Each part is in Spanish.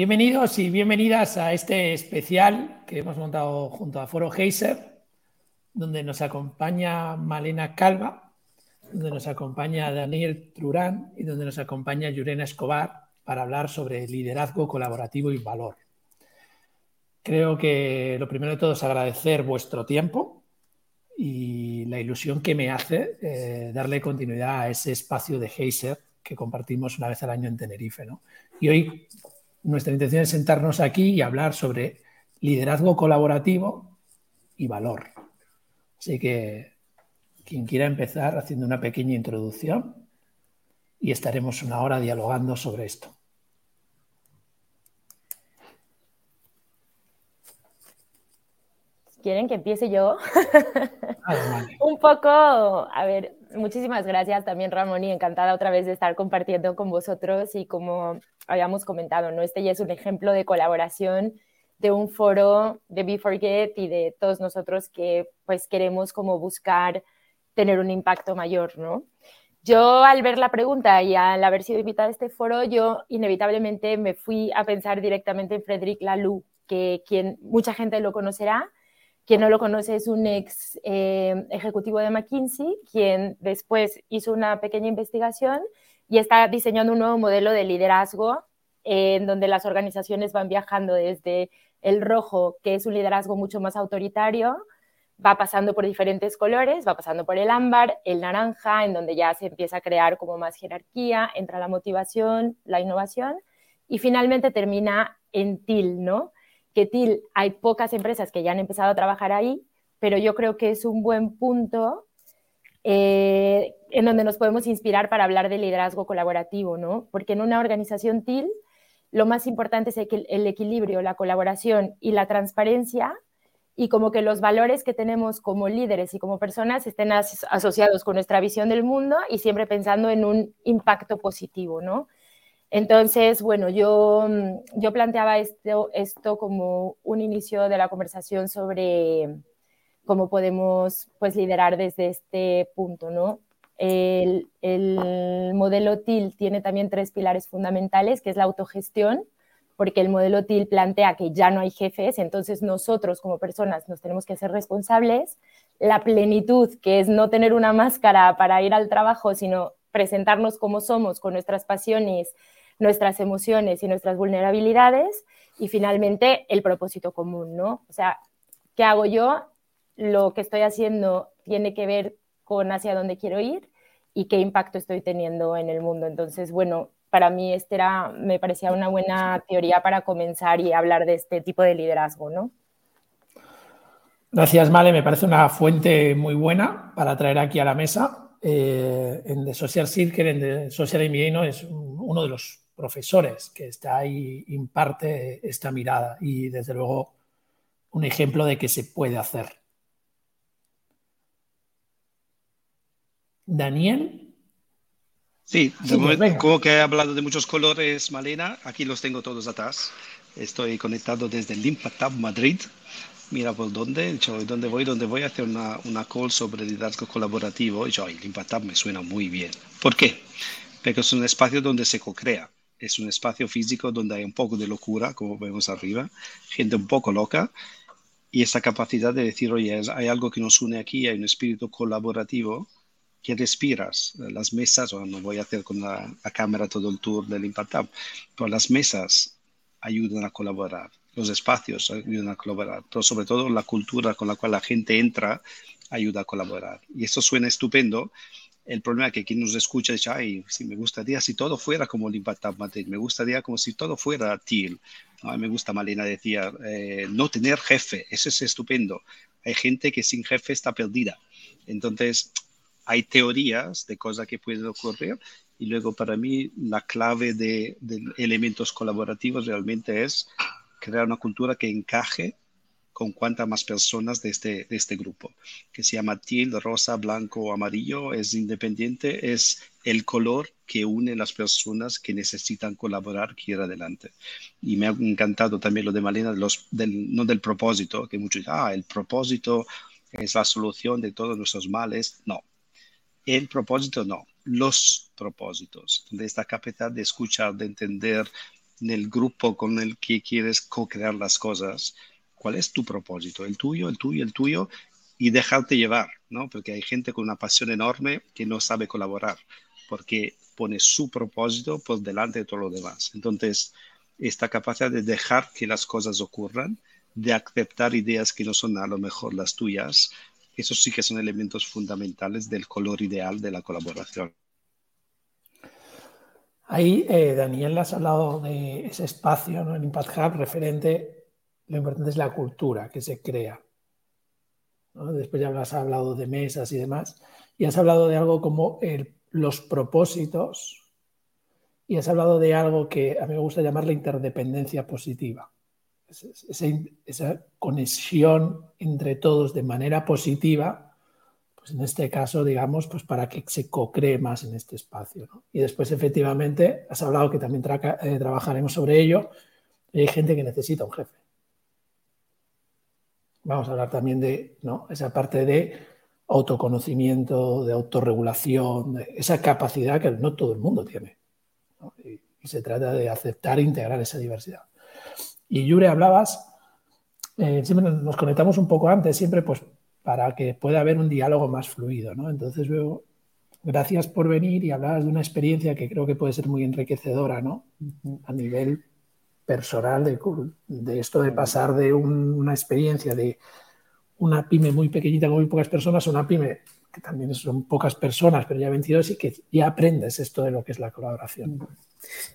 Bienvenidos y bienvenidas a este especial que hemos montado junto a Foro Heiser, donde nos acompaña Malena Calva, donde nos acompaña Daniel Trurán y donde nos acompaña Yurena Escobar para hablar sobre liderazgo colaborativo y valor. Creo que lo primero de todo es agradecer vuestro tiempo y la ilusión que me hace eh, darle continuidad a ese espacio de Heiser que compartimos una vez al año en Tenerife. Y hoy nuestra intención es sentarnos aquí y hablar sobre liderazgo colaborativo y valor. Así que quien quiera empezar haciendo una pequeña introducción y estaremos una hora dialogando sobre esto. ¿Quieren que empiece yo? Un poco, a ver, muchísimas gracias también Ramón y encantada otra vez de estar compartiendo con vosotros y como habíamos comentado, ¿no? Este ya es un ejemplo de colaboración de un foro de Be Forget y de todos nosotros que pues queremos como buscar tener un impacto mayor, ¿no? Yo al ver la pregunta y al haber sido invitada a este foro, yo inevitablemente me fui a pensar directamente en Frédéric Laloux, que quien mucha gente lo conocerá, quien no lo conoce es un ex eh, ejecutivo de McKinsey, quien después hizo una pequeña investigación y está diseñando un nuevo modelo de liderazgo eh, en donde las organizaciones van viajando desde el rojo, que es un liderazgo mucho más autoritario, va pasando por diferentes colores, va pasando por el ámbar, el naranja, en donde ya se empieza a crear como más jerarquía, entra la motivación, la innovación, y finalmente termina en TIL, ¿no? Que TIL hay pocas empresas que ya han empezado a trabajar ahí, pero yo creo que es un buen punto eh, en donde nos podemos inspirar para hablar de liderazgo colaborativo, ¿no? Porque en una organización TIL lo más importante es el equilibrio, la colaboración y la transparencia y como que los valores que tenemos como líderes y como personas estén asociados con nuestra visión del mundo y siempre pensando en un impacto positivo, ¿no? Entonces, bueno, yo, mm, yo planteaba esto, esto como un inicio de la conversación sobre cómo podemos pues, liderar desde este punto, ¿no? El, el, modelo TIL tiene también tres pilares fundamentales, que es la autogestión, porque el modelo TIL plantea que ya no hay jefes, entonces nosotros como personas nos tenemos que ser responsables. La plenitud, que es no tener una máscara para ir al trabajo, sino presentarnos como somos, con nuestras pasiones, nuestras emociones y nuestras vulnerabilidades y finalmente el propósito común, ¿no? O sea, ¿qué hago yo? Lo que estoy haciendo tiene que ver con hacia dónde quiero ir y qué impacto estoy teniendo en el mundo. Entonces, bueno, para mí este era, me parecía una buena teoría para comenzar y hablar de este tipo de liderazgo, ¿no? Gracias, Male. Me parece una fuente muy buena para traer aquí a la mesa. Eh, en The Social Circle, en The Social MBA, es uno de los profesores que está ahí imparte esta mirada y desde luego un ejemplo de que se puede hacer. Daniel. Sí, como que he hablado de muchos colores, Malena, aquí los tengo todos atrás. Estoy conectado desde el Impact Madrid. Mira por dónde, yo, dónde voy, dónde voy a hacer una, una call sobre liderazgo colaborativo. Y yo, el Impact me suena muy bien. ¿Por qué? Porque es un espacio donde se co-crea es un espacio físico donde hay un poco de locura, como vemos arriba, gente un poco loca, y esa capacidad de decir, oye, hay algo que nos une aquí, hay un espíritu colaborativo que respiras. Las mesas, o no voy a hacer con la, cámara todo el tour del Impact Hub, pero las mesas ayudan a colaborar, los espacios ayudan a colaborar, sobre todo la cultura con la cual la gente entra ayuda a colaborar. Y esto suena estupendo, el problema es que quien nos escucha dice, ay, si me gustaría si todo fuera como el Impact Madrid, me gustaría como si todo fuera TIL. A mí me gusta, Malena decía, eh, no tener jefe, eso es estupendo. Hay gente que sin jefe está perdida. Entonces, hay teorías de cosas que pueden ocurrir y luego para mí la clave de, de elementos colaborativos realmente es crear una cultura que encaje con cuantas más personas de este, de este grupo, que se llama TIL, rosa, blanco, amarillo, es independiente, es el color que une las personas que necesitan colaborar que ir adelante. Y me ha encantado también lo de Malena, los, del, no del propósito, que muchos dicen, ah, el propósito es la solución de todos nuestros males. No, el propósito no, los propósitos, de esta capacidad de escuchar, de entender, en el grupo con el que quieres co-crear las cosas, cuál es tu propósito, el tuyo, el tuyo, el tuyo, y dejarte llevar, ¿no? Porque hay gente con una pasión enorme que no sabe colaborar, porque pone su propósito por delante de todo lo demás. Entonces, esta capacidad de dejar que las cosas ocurran, de aceptar ideas que no son a lo mejor las tuyas, esos sí que son elementos fundamentales del color ideal de la colaboración. Ahí, eh, Daniel, has hablado de ese espacio ¿no? en Impact Hub referente, lo importante es la cultura que se crea. Después ya has hablado de mesas y demás, y has hablado de algo como los propósitos, y has hablado de algo que a mí me gusta llamar la interdependencia positiva. Esa, conexión entre todos de manera positiva pues en este caso, digamos, pues para que se co-cree más en este espacio. Y después, efectivamente, has hablado que también eh, trabajaremos sobre ello. hay gente que necesita un jefe. Vamos a hablar también de esa parte de autoconocimiento, de autorregulación, de esa capacidad que no todo el mundo tiene. Y, se trata de aceptar e integrar esa diversidad. Y Yure, hablabas, eh, siempre nos conectamos un poco antes, siempre pues para que pueda haber un diálogo más fluido. ¿no? Entonces veo, gracias por venir y hablar de una experiencia que creo que puede ser muy enriquecedora ¿no? a nivel personal de, de esto de pasar de una experiencia de una pyme muy pequeñita con muy pocas personas a una pyme que también son pocas personas, pero ya 22 y que ya aprendes esto de lo que es la colaboración.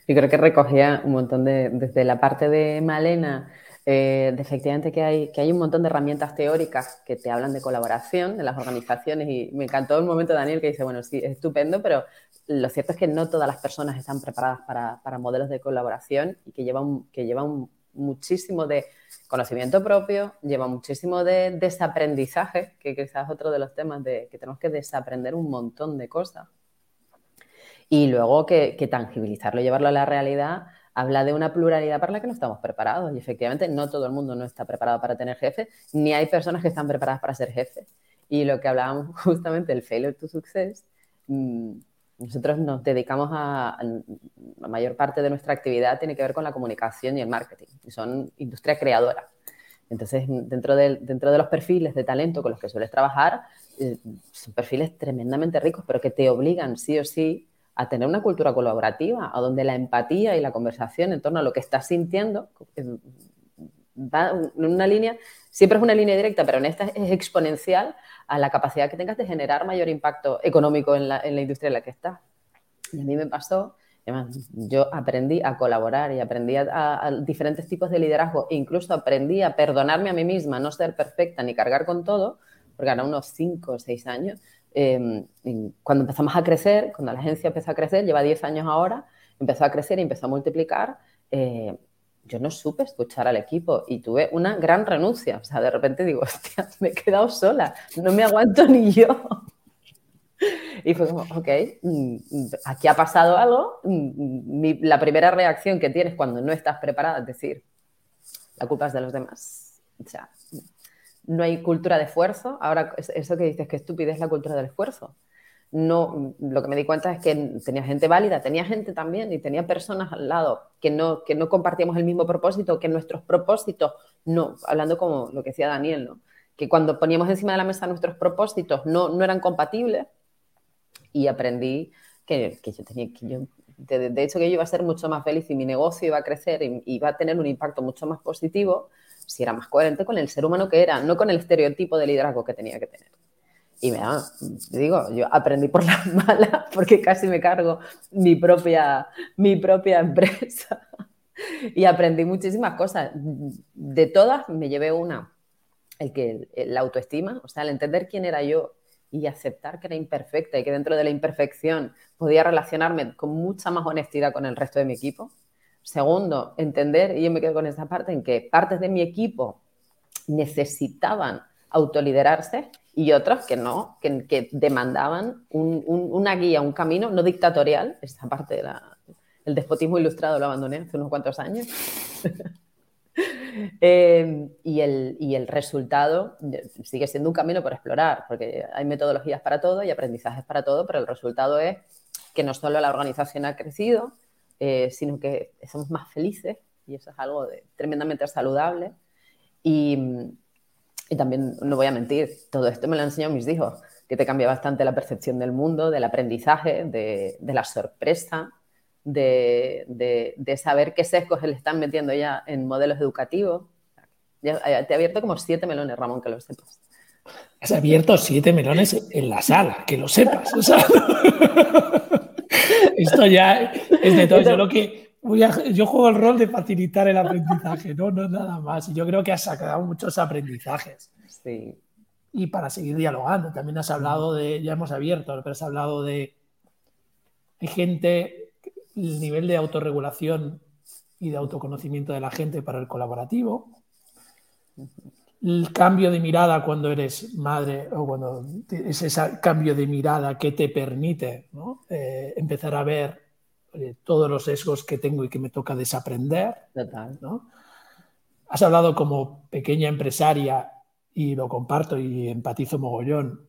Yo creo que recogía un montón de, desde la parte de Malena, eh, efectivamente que hay, que hay un montón de herramientas teóricas que te hablan de colaboración en las organizaciones y me encantó el momento de Daniel que dice, bueno, sí, es estupendo, pero lo cierto es que no todas las personas están preparadas para, para modelos de colaboración y que llevan, que llevan muchísimo de conocimiento propio, lleva muchísimo de desaprendizaje, que quizás es otro de los temas de que tenemos que desaprender un montón de cosas. Y luego que, tangibilizarlo, llevarlo a la realidad habla de una pluralidad para la que no estamos preparados. Y efectivamente, no todo el mundo no está preparado para tener jefe, ni hay personas que están preparadas para ser jefe. Y lo que hablábamos justamente, el failure to success, mm, nosotros nos dedicamos a, la mayor parte de nuestra actividad tiene que ver con la comunicación y el marketing. Y son industria creadora. Entonces, dentro de, dentro de los perfiles de talento con los que sueles trabajar, eh, son perfiles tremendamente ricos, pero que te obligan sí o sí a tener una cultura colaborativa, a donde la empatía y la conversación en torno a lo que estás sintiendo va en una línea, siempre es una línea directa, pero en esta es exponencial a la capacidad que tengas de generar mayor impacto económico en la, industria en la que estás. Y a mí me pasó, yo aprendí a colaborar y aprendí a, diferentes tipos de liderazgo e incluso aprendí a perdonarme a mí misma, no ser perfecta ni cargar con todo, porque ahora unos 5 o 6 años Em, cuando empezamos a crecer, cuando la agencia empezó a crecer, lleva 10 años ahora, empezó a crecer y empezó a multiplicar, eh, yo no supe escuchar al equipo y tuve una gran renuncia. O sea, de repente digo, hostia, me he quedado sola, no me aguanto ni yo. Y fue como, ok, mm, aquí ha pasado algo. Mm, la primera reacción que tienes cuando no estás preparada es decir, la culpa es de los demás. O sea, no hay cultura de esfuerzo. Ahora, eso que dices que estúpido es la cultura del esfuerzo. No, lo que me di cuenta es que tenía gente válida, tenía gente también y tenía personas al lado que no, que no compartíamos el mismo propósito, que nuestros propósitos, no, hablando como lo que decía Daniel, que cuando poníamos encima de la mesa nuestros propósitos no, no eran compatibles y aprendí que, yo tenía que yo, de, hecho que yo iba a ser mucho más feliz y mi negocio iba a crecer y iba a tener un impacto mucho más positivo si era más coherente con el ser humano que era, no con el estereotipo de liderazgo que tenía que tener. Y me digo, yo aprendí por las malas porque casi me cargo mi propia, mi propia empresa. Y aprendí muchísimas cosas. De todas me llevé una, el que la autoestima, o sea, el entender quién era yo y aceptar que era imperfecta y que dentro de la imperfección podía relacionarme con mucha más honestidad con el resto de mi equipo. Segundo, entender, y yo me quedo con esa parte, en que partes de mi equipo necesitaban autoliderarse y otros que no, que, demandaban una guía, un camino no dictatorial. Esta parte del despotismo ilustrado lo abandoné hace unos cuantos años. Eh, y, el, y, el, resultado sigue siendo un camino por explorar, porque hay metodologías para todo y aprendizajes para todo, pero el resultado es que no solo la organización ha crecido, eh, sino que somos más felices y eso es algo tremendamente saludable. Y, y, también, no voy a mentir, todo esto me lo han enseñado mis hijos, que te cambia bastante la percepción del mundo, del aprendizaje, de, de la sorpresa, de, de, saber qué sesgos le están metiendo ya en modelos educativos. te he abierto como siete melones, Ramón, que lo sepas. Has abierto siete melones en la sala, que lo sepas. esto ya es de todo. Yo lo que yo juego el rol de facilitar el aprendizaje, ¿no? no nada más. Y yo creo que has sacado muchos aprendizajes. Sí. Y para seguir dialogando, también has hablado de, ya hemos abierto, pero has hablado de, hay gente, el nivel de autorregulación y de autoconocimiento de la gente para el colaborativo, el cambio de mirada cuando eres madre o cuando es ese cambio de mirada que te permite eh, empezar a ver todos los sesgos que tengo y que me toca desaprender. ¿no? Has hablado como pequeña empresaria y lo comparto y empatizo mogollón.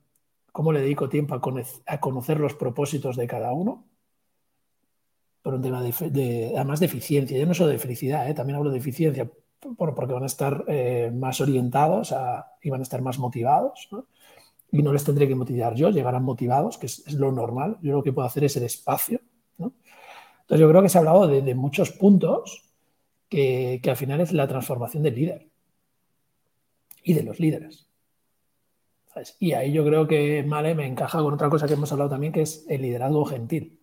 ¿Cómo le dedico tiempo a, conocer los propósitos de cada uno? Por un tema de, además de eficiencia. Yo no solo de felicidad, ¿eh? también hablo de eficiencia, porque van a estar eh, más orientados y van a estar más motivados. Y no les tendré que motivar yo, llegarán motivados, que es, es lo normal. Yo lo que puedo hacer es el espacio. Entonces yo creo que se ha hablado de, muchos puntos que, al final es la transformación del líder y de los líderes. Y ahí yo creo que Male me encaja con otra cosa que hemos hablado también, que es el liderazgo gentil.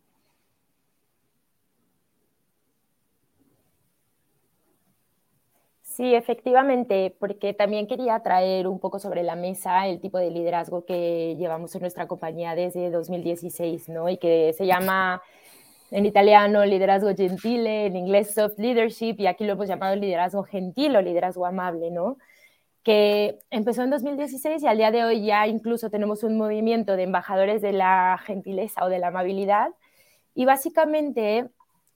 Sí, efectivamente, porque también quería traer un poco sobre la mesa el tipo de liderazgo que llevamos en nuestra compañía desde 2016, ¿no? Y que se llama en italiano liderazgo gentile, en inglés soft leadership y aquí lo hemos llamado liderazgo gentil o liderazgo amable, ¿no? Que empezó en 2016 y al día de hoy ya incluso tenemos un movimiento de embajadores de la gentileza o de la amabilidad y básicamente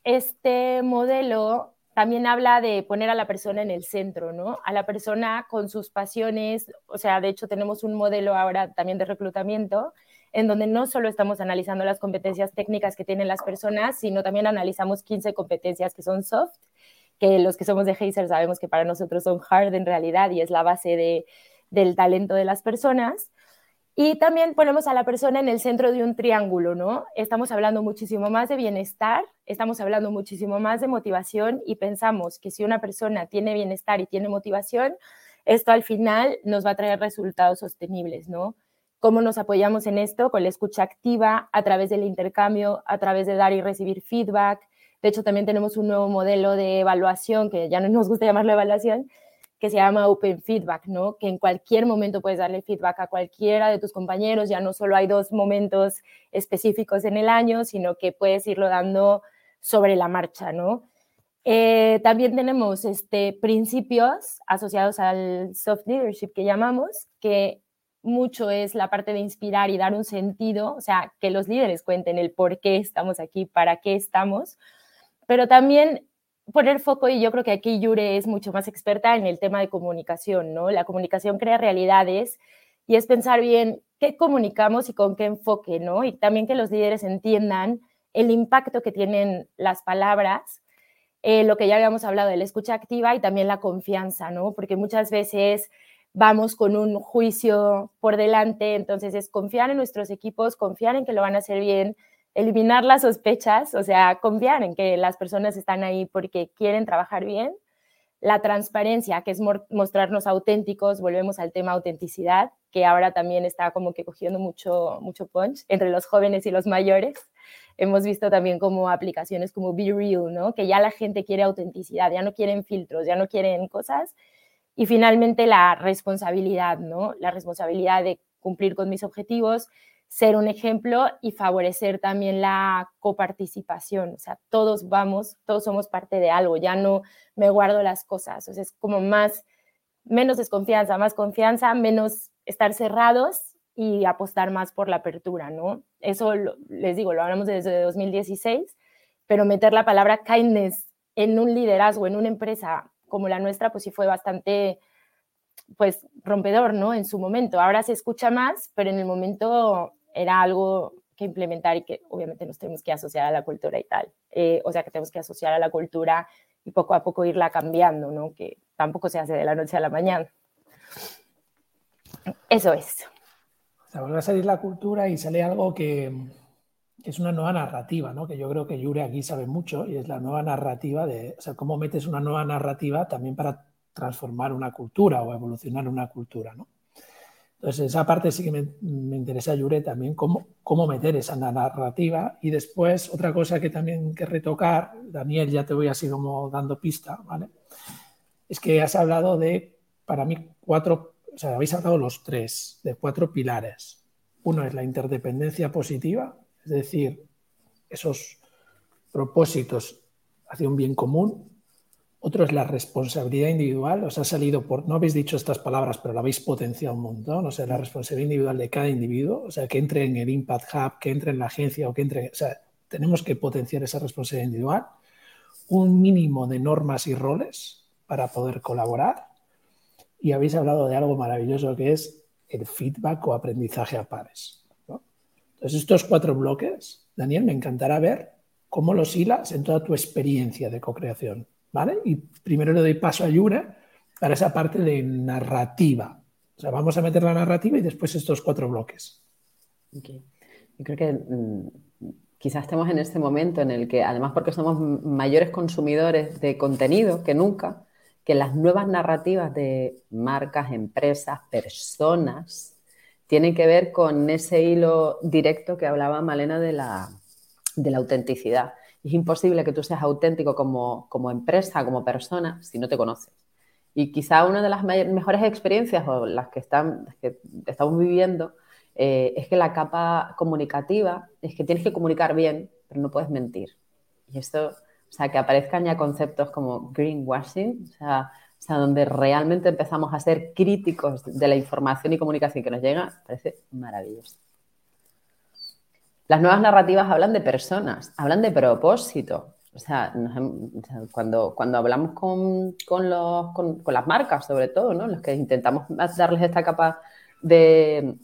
este modelo también habla de poner a la persona en el centro, ¿no? A la persona con sus pasiones, o sea, de hecho tenemos un modelo ahora también de reclutamiento en donde no solo estamos analizando las competencias técnicas que tienen las personas, sino también analizamos 15 competencias que son soft, que los que somos de Heiser sabemos que para nosotros son hard en realidad y es la base de, del talento de las personas. Y también ponemos a la persona en el centro de un triángulo, ¿no? Estamos hablando muchísimo más de bienestar, estamos hablando muchísimo más de motivación y pensamos que si una persona tiene bienestar y tiene motivación, esto al final nos va a traer resultados sostenibles, ¿no? ¿Cómo nos apoyamos en esto? Con la escucha activa, a través del intercambio, a través de dar y recibir feedback. De hecho, también tenemos un nuevo modelo de evaluación, que ya no nos gusta llamarlo evaluación, que se llama Open Feedback, ¿no? Que en cualquier momento puedes darle feedback a cualquiera de tus compañeros, ya no solo hay dos momentos específicos en el año, sino que puedes irlo dando sobre la marcha, ¿no? Eh, también tenemos este, principios asociados al soft leadership que llamamos, que mucho es la parte de inspirar y dar un sentido, o sea, que los líderes cuenten el por qué estamos aquí, para qué estamos, pero también poner foco, y yo creo que aquí Yure es mucho más experta en el tema de comunicación, ¿no? La comunicación crea realidades y es pensar bien qué comunicamos y con qué enfoque, ¿no? Y también que los líderes entiendan el impacto que tienen las palabras, eh, lo que ya habíamos hablado de la escucha activa y también la confianza, ¿no? Porque muchas veces vamos con un juicio por delante, entonces es confiar en nuestros equipos, confiar en que lo van a hacer bien, eliminar las sospechas, o sea, confiar en que las personas están ahí porque quieren trabajar bien, la transparencia, que es mostrarnos auténticos, volvemos al tema autenticidad, que ahora también está como que cogiendo mucho, mucho punch entre los jóvenes y los mayores. Hemos visto también como aplicaciones como Be Real, ¿no? Que ya la gente quiere autenticidad, ya no quieren filtros, ya no quieren cosas, y finalmente la responsabilidad, ¿no? La responsabilidad de cumplir con mis objetivos, ser un ejemplo y favorecer también la coparticipación. O sea, todos vamos, todos somos parte de algo, ya no me guardo las cosas. O sea, es como más, menos desconfianza, más confianza, menos estar cerrados y apostar más por la apertura, ¿no? Eso les digo, lo hablamos desde 2016, pero meter la palabra kindness en un liderazgo, en una empresa como la nuestra, pues sí fue bastante, pues, rompedor, ¿no? En su momento. Ahora se escucha más, pero en el momento era algo que implementar y que obviamente nos tenemos que asociar a la cultura y tal. Eh, o sea, que tenemos que asociar a la cultura y poco a poco irla cambiando, ¿no? Que tampoco se hace de la noche a la mañana. Eso es. O sea, vuelve a salir la cultura y sale algo que, es una nueva narrativa, ¿no? Que yo creo que Yure aquí sabe mucho y es la nueva narrativa de, o sea, cómo metes una nueva narrativa también para transformar una cultura o evolucionar una cultura, ¿no? Entonces, esa parte sí que me, interesa, Yure, también cómo, cómo meter esa narrativa. Y después, otra cosa que también que retocar, Daniel, ya te voy así como dando pista, ¿vale? Es que has hablado de, para mí, cuatro, o sea, habéis hablado los tres, de cuatro pilares. Uno es la interdependencia positiva, es decir, esos propósitos hacia un bien común, otro es la responsabilidad individual. Os ha salido por, no habéis dicho estas palabras, pero la habéis potenciado un montón. O sea, la responsabilidad individual de cada individuo. O sea, que entre en el Impact Hub, que entre en la agencia o que entre. O sea, tenemos que potenciar esa responsabilidad individual. Un mínimo de normas y roles para poder colaborar. Y habéis hablado de algo maravilloso que es el feedback o aprendizaje a pares. Entonces, estos cuatro bloques, Daniel, me encantará ver cómo los hilas en toda tu experiencia de co-creación. ¿vale? Y primero le doy paso a Yura para esa parte de narrativa. O sea, vamos a meter la narrativa y después estos cuatro bloques. Yo creo que mm, quizás estemos en este momento en el que, además porque somos mayores consumidores de contenido que nunca, que las nuevas narrativas de marcas, empresas, personas, tienen que ver con ese hilo directo que hablaba Malena de la, autenticidad. Es imposible que tú seas auténtico como, empresa, como persona, si no te conoces. Y quizá una de las mejores experiencias o las que, están, estamos viviendo eh, es que la capa comunicativa es que tienes que comunicar bien, pero no puedes mentir. Y esto, o sea, que aparezcan ya conceptos como greenwashing, o sea, o sea, donde realmente empezamos a ser críticos de la información y comunicación que nos llega, parece maravilloso. Las nuevas narrativas hablan de personas, hablan de propósito. O sea, cuando, cuando hablamos con, los, con, las marcas, sobre todo, ¿no? los que intentamos darles esta capa de,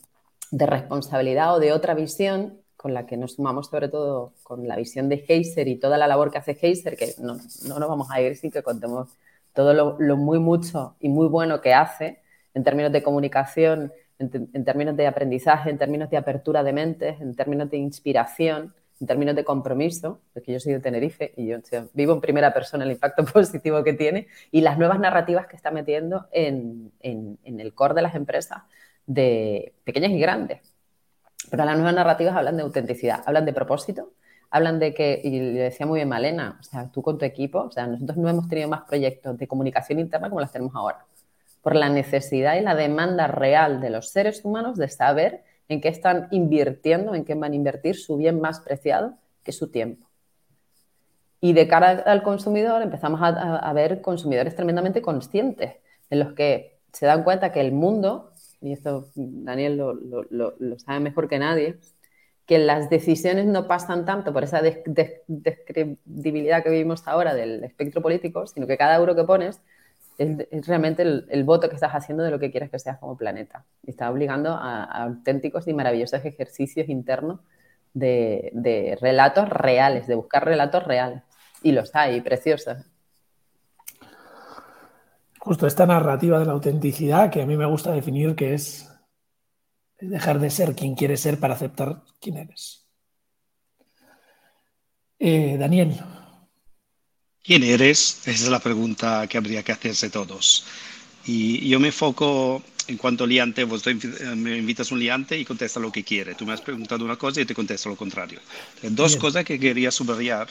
responsabilidad o de otra visión, con la que nos sumamos sobre todo con la visión de Heiser y toda la labor que hace Heiser, que no, no nos vamos a ir sin que contemos todo lo, muy mucho y muy bueno que hace en términos de comunicación en, términos de aprendizaje, en términos de apertura de mentes, en términos de inspiración, en términos de compromiso, porque yo soy de Tenerife y yo vivo en primera persona el impacto positivo que tiene y las nuevas narrativas que está metiendo en, el core de las empresas, de pequeñas y grandes. Pero las nuevas narrativas hablan de autenticidad, hablan de propósito, hablan de que, y le decía muy bien Malena, o sea, tú con tu equipo, o sea, nosotros no hemos tenido más proyectos de comunicación interna como las tenemos ahora por la necesidad y la demanda real de los seres humanos de saber en qué están invirtiendo, en qué van a invertir su bien más preciado, que su tiempo. Y de cara al consumidor empezamos a, ver consumidores tremendamente conscientes, en los que se dan cuenta que el mundo, y esto Daniel lo, sabe mejor que nadie, que las decisiones no pasan tanto por esa descredibilidad que vivimos ahora del espectro político, sino que cada euro que pones es, realmente el, voto que estás haciendo de lo que quieres que seas como planeta. Y está obligando a, auténticos y maravillosos ejercicios internos de, relatos reales, de buscar relatos reales. Y los hay, preciosos. Justo esta narrativa de la autenticidad que a mí me gusta definir que es dejar de ser quien quieres ser para aceptar quién eres. Eh, Daniel, ¿Quién eres? Esa es la pregunta que habría que hacerse todos. Y yo me enfoco en cuanto liante, vos me invitas un liante y contesta lo que quiere. Tú me has preguntado una cosa y te contesto lo contrario. Dos cosas que quería subrayar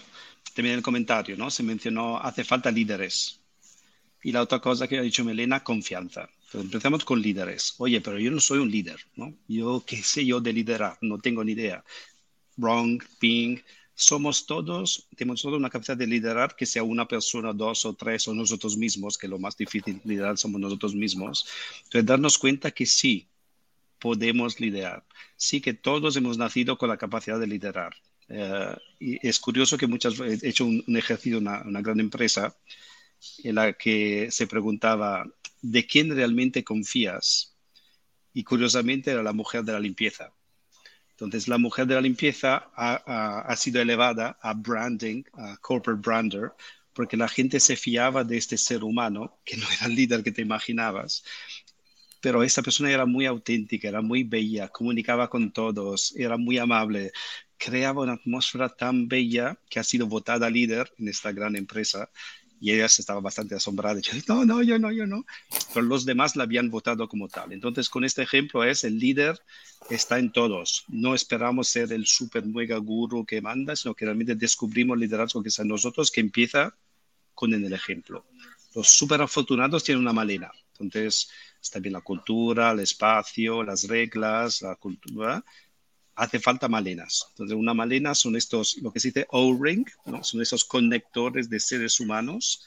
también en el comentario, ¿no? Se mencionó, hace falta líderes. Y la otra cosa que ha dicho Melena, confianza. Entonces, empezamos con líderes. Oye, pero yo no soy un líder, ¿no? Yo, ¿qué sé yo de liderar? No tengo ni idea. Wrong, ping, somos todos, tenemos toda una capacidad de liderar, que sea una persona, dos o tres o nosotros mismos, que lo más difícil liderar somos nosotros mismos. Entonces, darnos cuenta que sí, podemos liderar. Sí que todos hemos nacido con la capacidad de liderar. Eh, y es curioso que muchas he hecho un, ejercicio en una, una gran empresa en la que se preguntaba, ¿de quién realmente confías? Y curiosamente era la mujer de la limpieza. Entonces, la mujer de la limpieza ha, sido elevada a branding, a corporate brander, porque la gente se fiaba de este ser humano, que no era el líder que te imaginabas, pero esta persona era muy auténtica, era muy bella, comunicaba con todos, era muy amable, creaba una atmósfera tan bella que ha sido votada líder en esta gran empresa y ella estaba bastante asombrada. no, no, yo no, yo no. Pero los demás la habían votado como tal. Entonces, con este ejemplo es el líder está en todos. No esperamos ser el super mega guru que manda, sino que realmente descubrimos liderazgo que está en nosotros, que empieza con el ejemplo. Los super afortunados tienen una malena. Entonces, está bien la cultura, el espacio, las reglas, la cultura hace falta malenas. Entonces, una malena son estos, lo que se dice O-ring, son esos conectores de seres humanos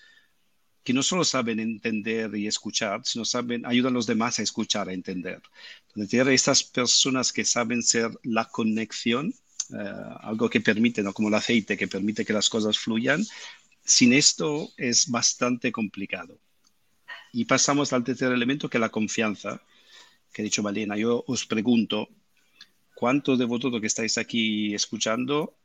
que no solo saben entender y escuchar, sino saben, ayudan a los demás a escuchar, a entender. Entonces, tiene estas personas que saben ser la conexión, eh, algo que permite, ¿no? como el aceite, que permite que las cosas fluyan. Sin esto es bastante complicado. Y pasamos al tercer elemento, que es la confianza, que ha dicho Malena. Yo os pregunto, ¿Cuántos de vosotros que estáis aquí escuchando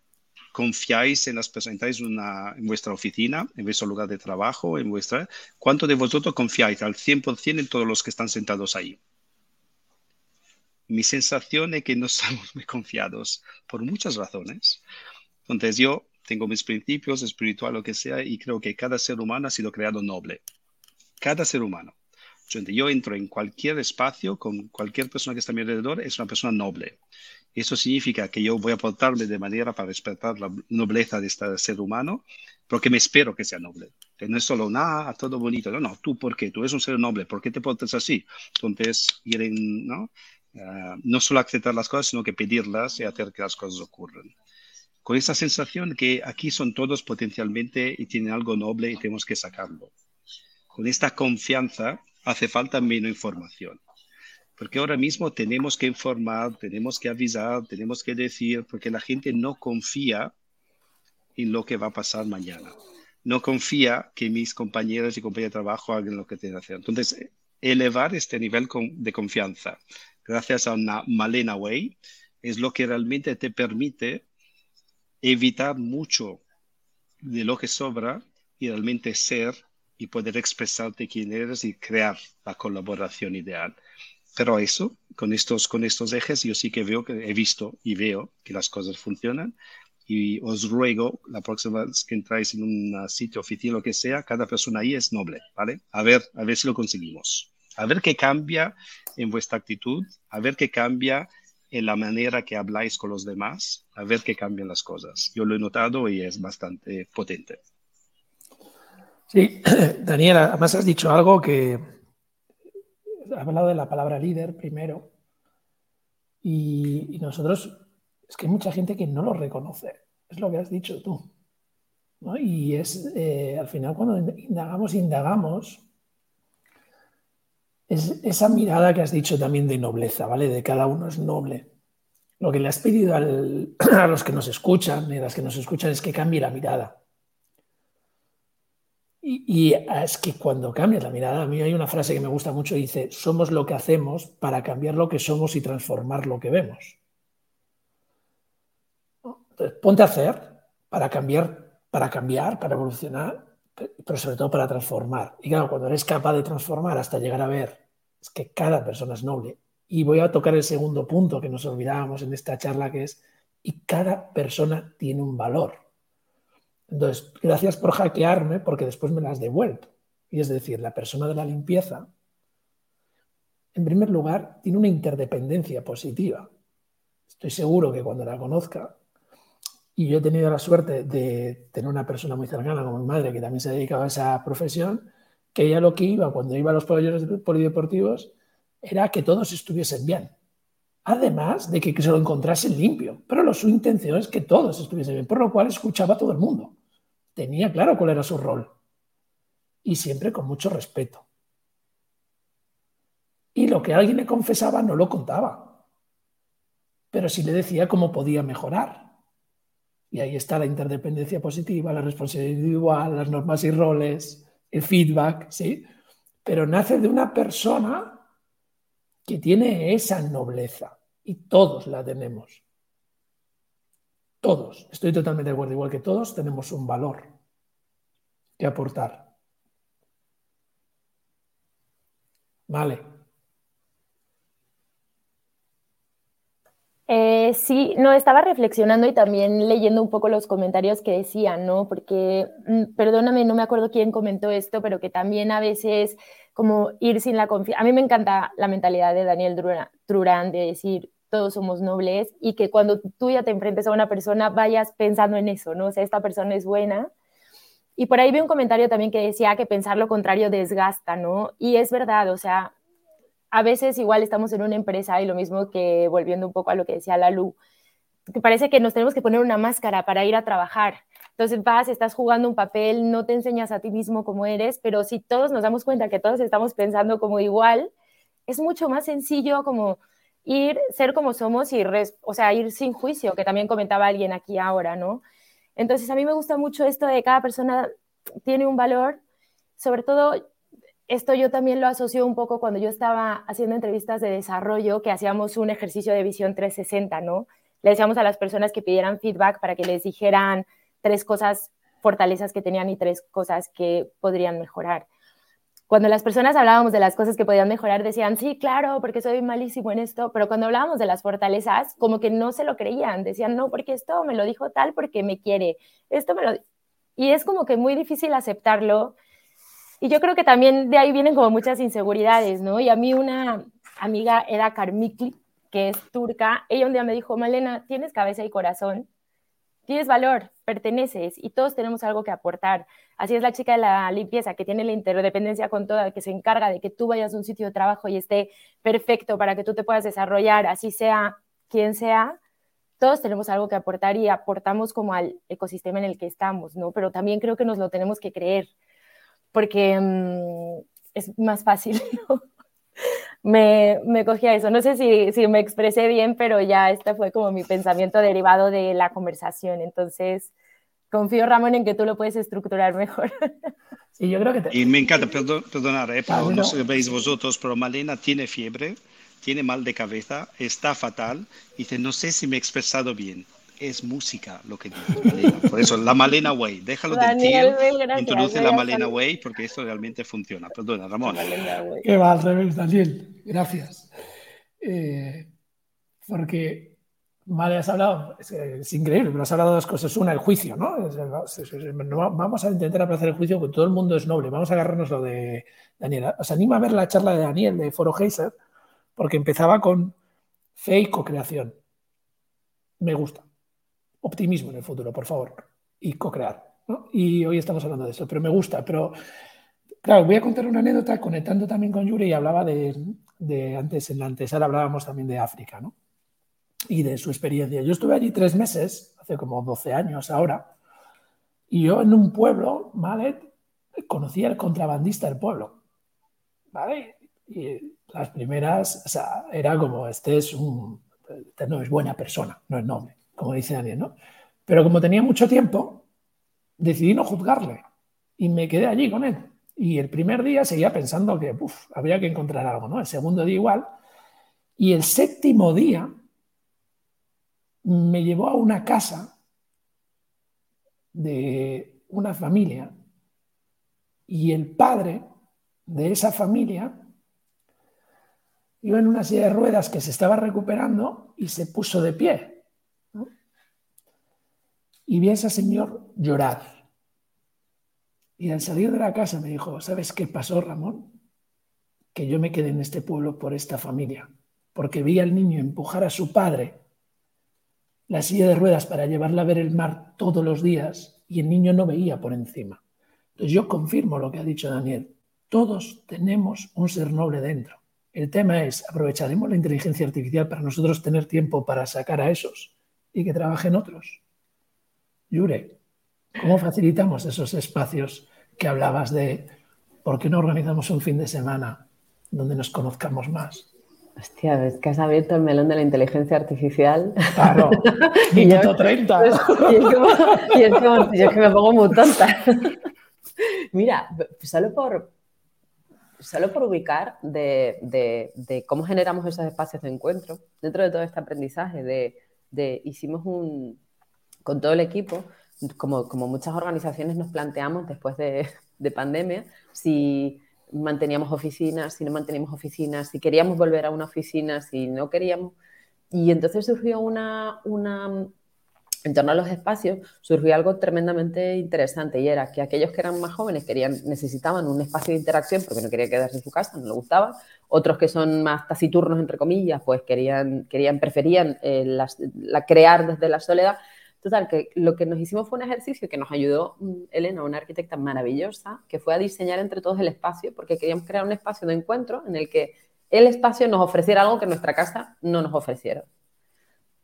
confiáis en las personas? Estáis en vuestra oficina, en vuestro lugar de trabajo, en vuestra... ¿Cuántos de vosotros confiáis al 100% en todos los que están sentados ahí? Mi sensación es que no estamos muy confiados por muchas razones. Entonces yo tengo mis principios espirituales, lo que sea, y creo que cada ser humano ha sido creado noble. Cada ser humano. Yo entro en cualquier espacio con cualquier persona que está a mi alrededor, es una persona noble. Eso significa que yo voy a portarme de manera para respetar la nobleza de este ser humano, porque me espero que sea noble. Que no es solo nada, todo bonito. No, no, tú, ¿por qué? Tú eres un ser noble, ¿por qué te portas así? Entonces, ir ¿no? Ah, no solo aceptar las cosas, sino que pedirlas y hacer que las cosas ocurran. Con esa sensación que aquí son todos potencialmente y tienen algo noble y tenemos que sacarlo. Con esta confianza hace falta menos información. Porque ahora mismo tenemos que informar, tenemos que avisar, tenemos que decir, porque la gente no confía en lo que va a pasar mañana. No confía que mis compañeros y compañeras de trabajo hagan lo que tienen que hacer. Entonces, elevar este nivel de confianza gracias a una Malena Way es lo que realmente te permite evitar mucho de lo que sobra y realmente ser y poder expresarte quién eres y crear la colaboración ideal. Pero eso, con estos, con estos ejes, yo sí que veo que he visto y veo que las cosas funcionan. Y os ruego, la próxima vez que entráis en un sitio oficial, lo que sea, cada persona ahí es noble, ¿vale? A ver, a ver si lo conseguimos. A ver qué cambia en vuestra actitud, a ver qué cambia en la manera que habláis con los demás, a ver qué cambian las cosas. Yo lo he notado y es bastante potente. Sí, Daniela, además has dicho algo que has hablado de la palabra líder primero y, nosotros, es que hay mucha gente que no lo reconoce, es lo que has dicho tú. Y es, eh, al final cuando indagamos, indagamos, es esa mirada que has dicho también de nobleza, ¿vale? De cada uno es noble. Lo que le has pedido a los que nos escuchan y a las que nos escuchan es que cambie la mirada y, es que cuando cambias la mirada, a mí hay una frase que me gusta mucho, dice, somos lo que hacemos para cambiar lo que somos y transformar lo que vemos. Entonces, ponte a hacer para cambiar, para cambiar, para evolucionar, pero sobre todo para transformar. Y claro, cuando eres capaz de transformar hasta llegar a ver, es que cada persona es noble. Y voy a tocar el segundo punto que nos olvidábamos en esta charla, que es, y cada persona tiene un valor. Entonces, gracias por hackearme porque después me las devuelto. Y es decir, la persona de la limpieza, en primer lugar, tiene una interdependencia positiva. Estoy seguro que cuando la conozca, y yo he tenido la suerte de tener una persona muy cercana como mi madre que también se dedicaba a esa profesión, que ella lo que iba cuando iba a los pabellones polideportivos era que todos estuviesen bien. Además de que, se lo encontrasen limpio, pero su intención es que todos estuviesen bien, por lo cual escuchaba a todo el mundo tenía claro cuál era su rol y siempre con mucho respeto. Y lo que alguien le confesaba no lo contaba, pero sí le decía cómo podía mejorar. Y ahí está la interdependencia positiva, la responsabilidad individual, las normas y roles, el feedback, ¿sí? Pero nace de una persona que tiene esa nobleza y todos la tenemos. Todos, estoy totalmente de acuerdo, igual que todos, tenemos un valor que aportar. Vale. Eh, sí, no, estaba reflexionando y también leyendo un poco los comentarios que decían, ¿no? Porque, mm, perdóname, no me acuerdo quién comentó esto, pero que también a veces como ir sin la confianza. A mí me encanta la mentalidad de Daniel Trurán de decir, todos somos nobles y que cuando tú ya te enfrentes a una persona vayas pensando en eso, ¿no? O sea, esta persona es buena. Y por ahí vi un comentario también que decía que pensar lo contrario desgasta, ¿no? Y es verdad, o sea, a veces igual estamos en una empresa y lo mismo que volviendo un poco a lo que decía Lalu, que parece que nos tenemos que poner una máscara para ir a trabajar. Entonces vas, estás jugando un papel, no te enseñas a ti mismo cómo eres, pero si todos nos damos cuenta que todos estamos pensando como igual, es mucho más sencillo como ir, ser como somos y, o sea, ir sin juicio, que también comentaba alguien aquí ahora, ¿no? Entonces a mí me gusta mucho esto de cada persona tiene un valor, sobre todo esto yo también lo asocio un poco cuando yo estaba haciendo entrevistas de desarrollo, que hacíamos un ejercicio de visión 360, ¿no? Le decíamos a las personas que pidieran feedback para que les dijeran tres cosas, fortalezas que tenían y tres cosas que podrían mejorar. Cuando las personas hablábamos de las cosas que podían mejorar, decían, sí, claro, porque soy malísimo en esto, pero cuando hablábamos de las fortalezas, como que no se lo creían, decían, no, porque esto me lo dijo tal porque me quiere, esto me lo... Y es como que muy difícil aceptarlo. Y yo creo que también de ahí vienen como muchas inseguridades, ¿no? Y a mí una amiga era Karmikli, que es turca, ella un día me dijo, Malena, tienes cabeza y corazón, tienes valor, perteneces y todos tenemos algo que aportar. Así es la chica de la limpieza, que tiene la interdependencia con toda, que se encarga de que tú vayas a un sitio de trabajo y esté perfecto para que tú te puedas desarrollar, así sea quien sea. Todos tenemos algo que aportar y aportamos como al ecosistema en el que estamos, ¿no? Pero también creo que nos lo tenemos que creer porque mm, es más fácil. me, me cogí a eso. No sé si, si, me expresé bien, pero ya este fue como mi pensamiento derivado de la conversación. Entonces, confío, Ramón, en que tú lo puedes estructurar mejor. Sí, yo creo que Y me encanta, perdonar, eh, pero no sé veis vosotros, pero Malena tiene fiebre, tiene mal de cabeza, está fatal, y dice, no sé si me he expresado bien es música lo que digo. Por eso, la Malena Way. Déjalo del tío. Introduce la Malena Way porque esto realmente funciona. Perdona, Ramón. Que va al revés, Daniel. Gracias. Eh, porque, vale, has hablado, es, increíble, pero has hablado de dos cosas. Una, el juicio, ¿no? Vamos a intentar hacer el juicio porque todo el mundo es noble. Vamos a agarrarnos lo de Daniel. Os anima a ver la charla de Daniel de Foro Heiser porque empezaba con fe y co-creación. Me gusta optimismo en el futuro, por favor, y co-crear. Y hoy estamos hablando de eso, pero me gusta. Pero, claro, voy a contar una anécdota conectando también con Yuri y hablaba de, antes, en la antesala hablábamos también de África, ¿no? Y de su experiencia. Yo estuve allí tres meses, hace como 12 años ahora, y yo en un pueblo, ¿vale? Conocí al contrabandista del pueblo, ¿vale? Y las primeras, o sea, era como, este es un, este no es buena persona, no es noble como dice Daniel, ¿no? Pero como tenía mucho tiempo, decidí no juzgarle y me quedé allí con él. Y el primer día seguía pensando que había que encontrar algo, ¿no? El segundo día igual. Y el séptimo día me llevó a una casa de una familia y el padre de esa familia iba en una silla de ruedas que se estaba recuperando y se puso de pie y vi a ese señor llorar. Y al salir de la casa me dijo, ¿sabes qué pasó, Ramón? Que yo me quedé en este pueblo por esta familia, porque vi al niño empujar a su padre la silla de ruedas para llevarla a ver el mar todos los días y el niño no veía por encima. Entonces yo confirmo lo que ha dicho Daniel. Todos tenemos un ser noble dentro. El tema es, ¿aprovecharemos la inteligencia artificial para nosotros tener tiempo para sacar a esos y que trabajen otros? Yure, ¿cómo facilitamos esos espacios que hablabas de por qué no organizamos un fin de semana donde nos conozcamos más? Hostia, es que has abierto el melón de la inteligencia artificial. Claro, y yo, 30. y es como, yo es que me pongo muy tonta. Mira, solo por, solo por ubicar de, de, cómo generamos esos espacios de encuentro, dentro de todo este aprendizaje, de, de hicimos un, con todo el equipo, como, como muchas organizaciones nos planteamos después de, de pandemia, si manteníamos oficinas, si no manteníamos oficinas, si queríamos volver a una oficina, si no queríamos. Y entonces surgió una, una, en torno a los espacios, surgió algo tremendamente interesante y era que aquellos que eran más jóvenes querían, necesitaban un espacio de interacción porque no querían quedarse en su casa, no le gustaba. Otros que son más taciturnos, entre comillas, pues querían, querían preferían eh, la crear desde la soledad. Total, que lo que nos hicimos fue un ejercicio que nos ayudó mm, Elena, una arquitecta maravillosa, que fue a diseñar entre todos el espacio, porque queríamos crear un espacio de encuentro en el que el espacio nos ofreciera algo que nuestra casa no nos ofreciera.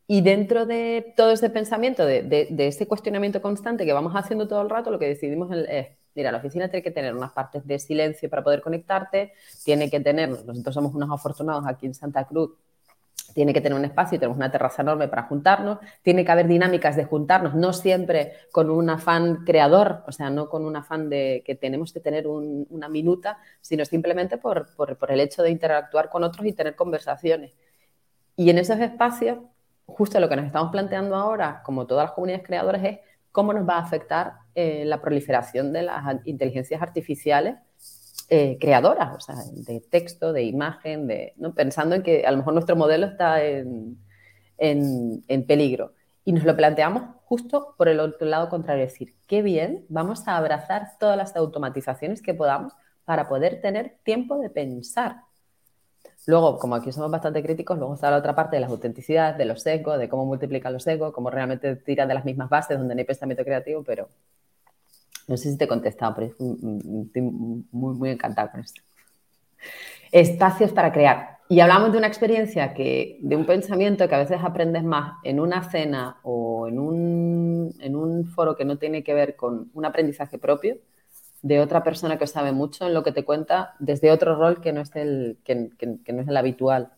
Y dentro de todo ese pensamiento, de, de, ese cuestionamiento constante que vamos haciendo todo el rato, lo que decidimos es, mira, la oficina tiene que tener unas partes de silencio para poder conectarte, tiene que tener, nosotros somos unos afortunados aquí en Santa Cruz, tiene que tener un espacio, tenemos una terraza enorme para juntarnos, tiene que haber dinámicas de juntarnos, no siempre con un afán creador, o sea, no con un afán de que tenemos que tener una minuta, sino simplemente por, el hecho de interactuar con otros y tener conversaciones. Y en esos espacios, justo lo que nos estamos planteando ahora, como todas las comunidades creadoras, es cómo nos va a afectar eh, la proliferación de las inteligencias artificiales eh, creadoras, o sea, de texto, de imagen, de, ¿no? pensando en que a lo mejor nuestro modelo está en, en, peligro. Y nos lo planteamos justo por el otro lado contrario, es decir, qué bien, vamos a abrazar todas las automatizaciones que podamos para poder tener tiempo de pensar. Luego, como aquí somos bastante críticos, luego está la otra parte de las autenticidades, de los sesgos, de cómo multiplican los sesgos, cómo realmente tiran de las mismas bases donde no hay pensamiento creativo, pero no sé si te he contestado, pero estoy muy, muy encantada con esto. Espacios para crear. Y hablamos de una experiencia que, de un pensamiento que a veces aprendes más en una cena o en un, foro que no tiene que ver con un aprendizaje propio, de otra persona que sabe mucho en lo que te cuenta desde otro rol que no es el, que no es el habitual.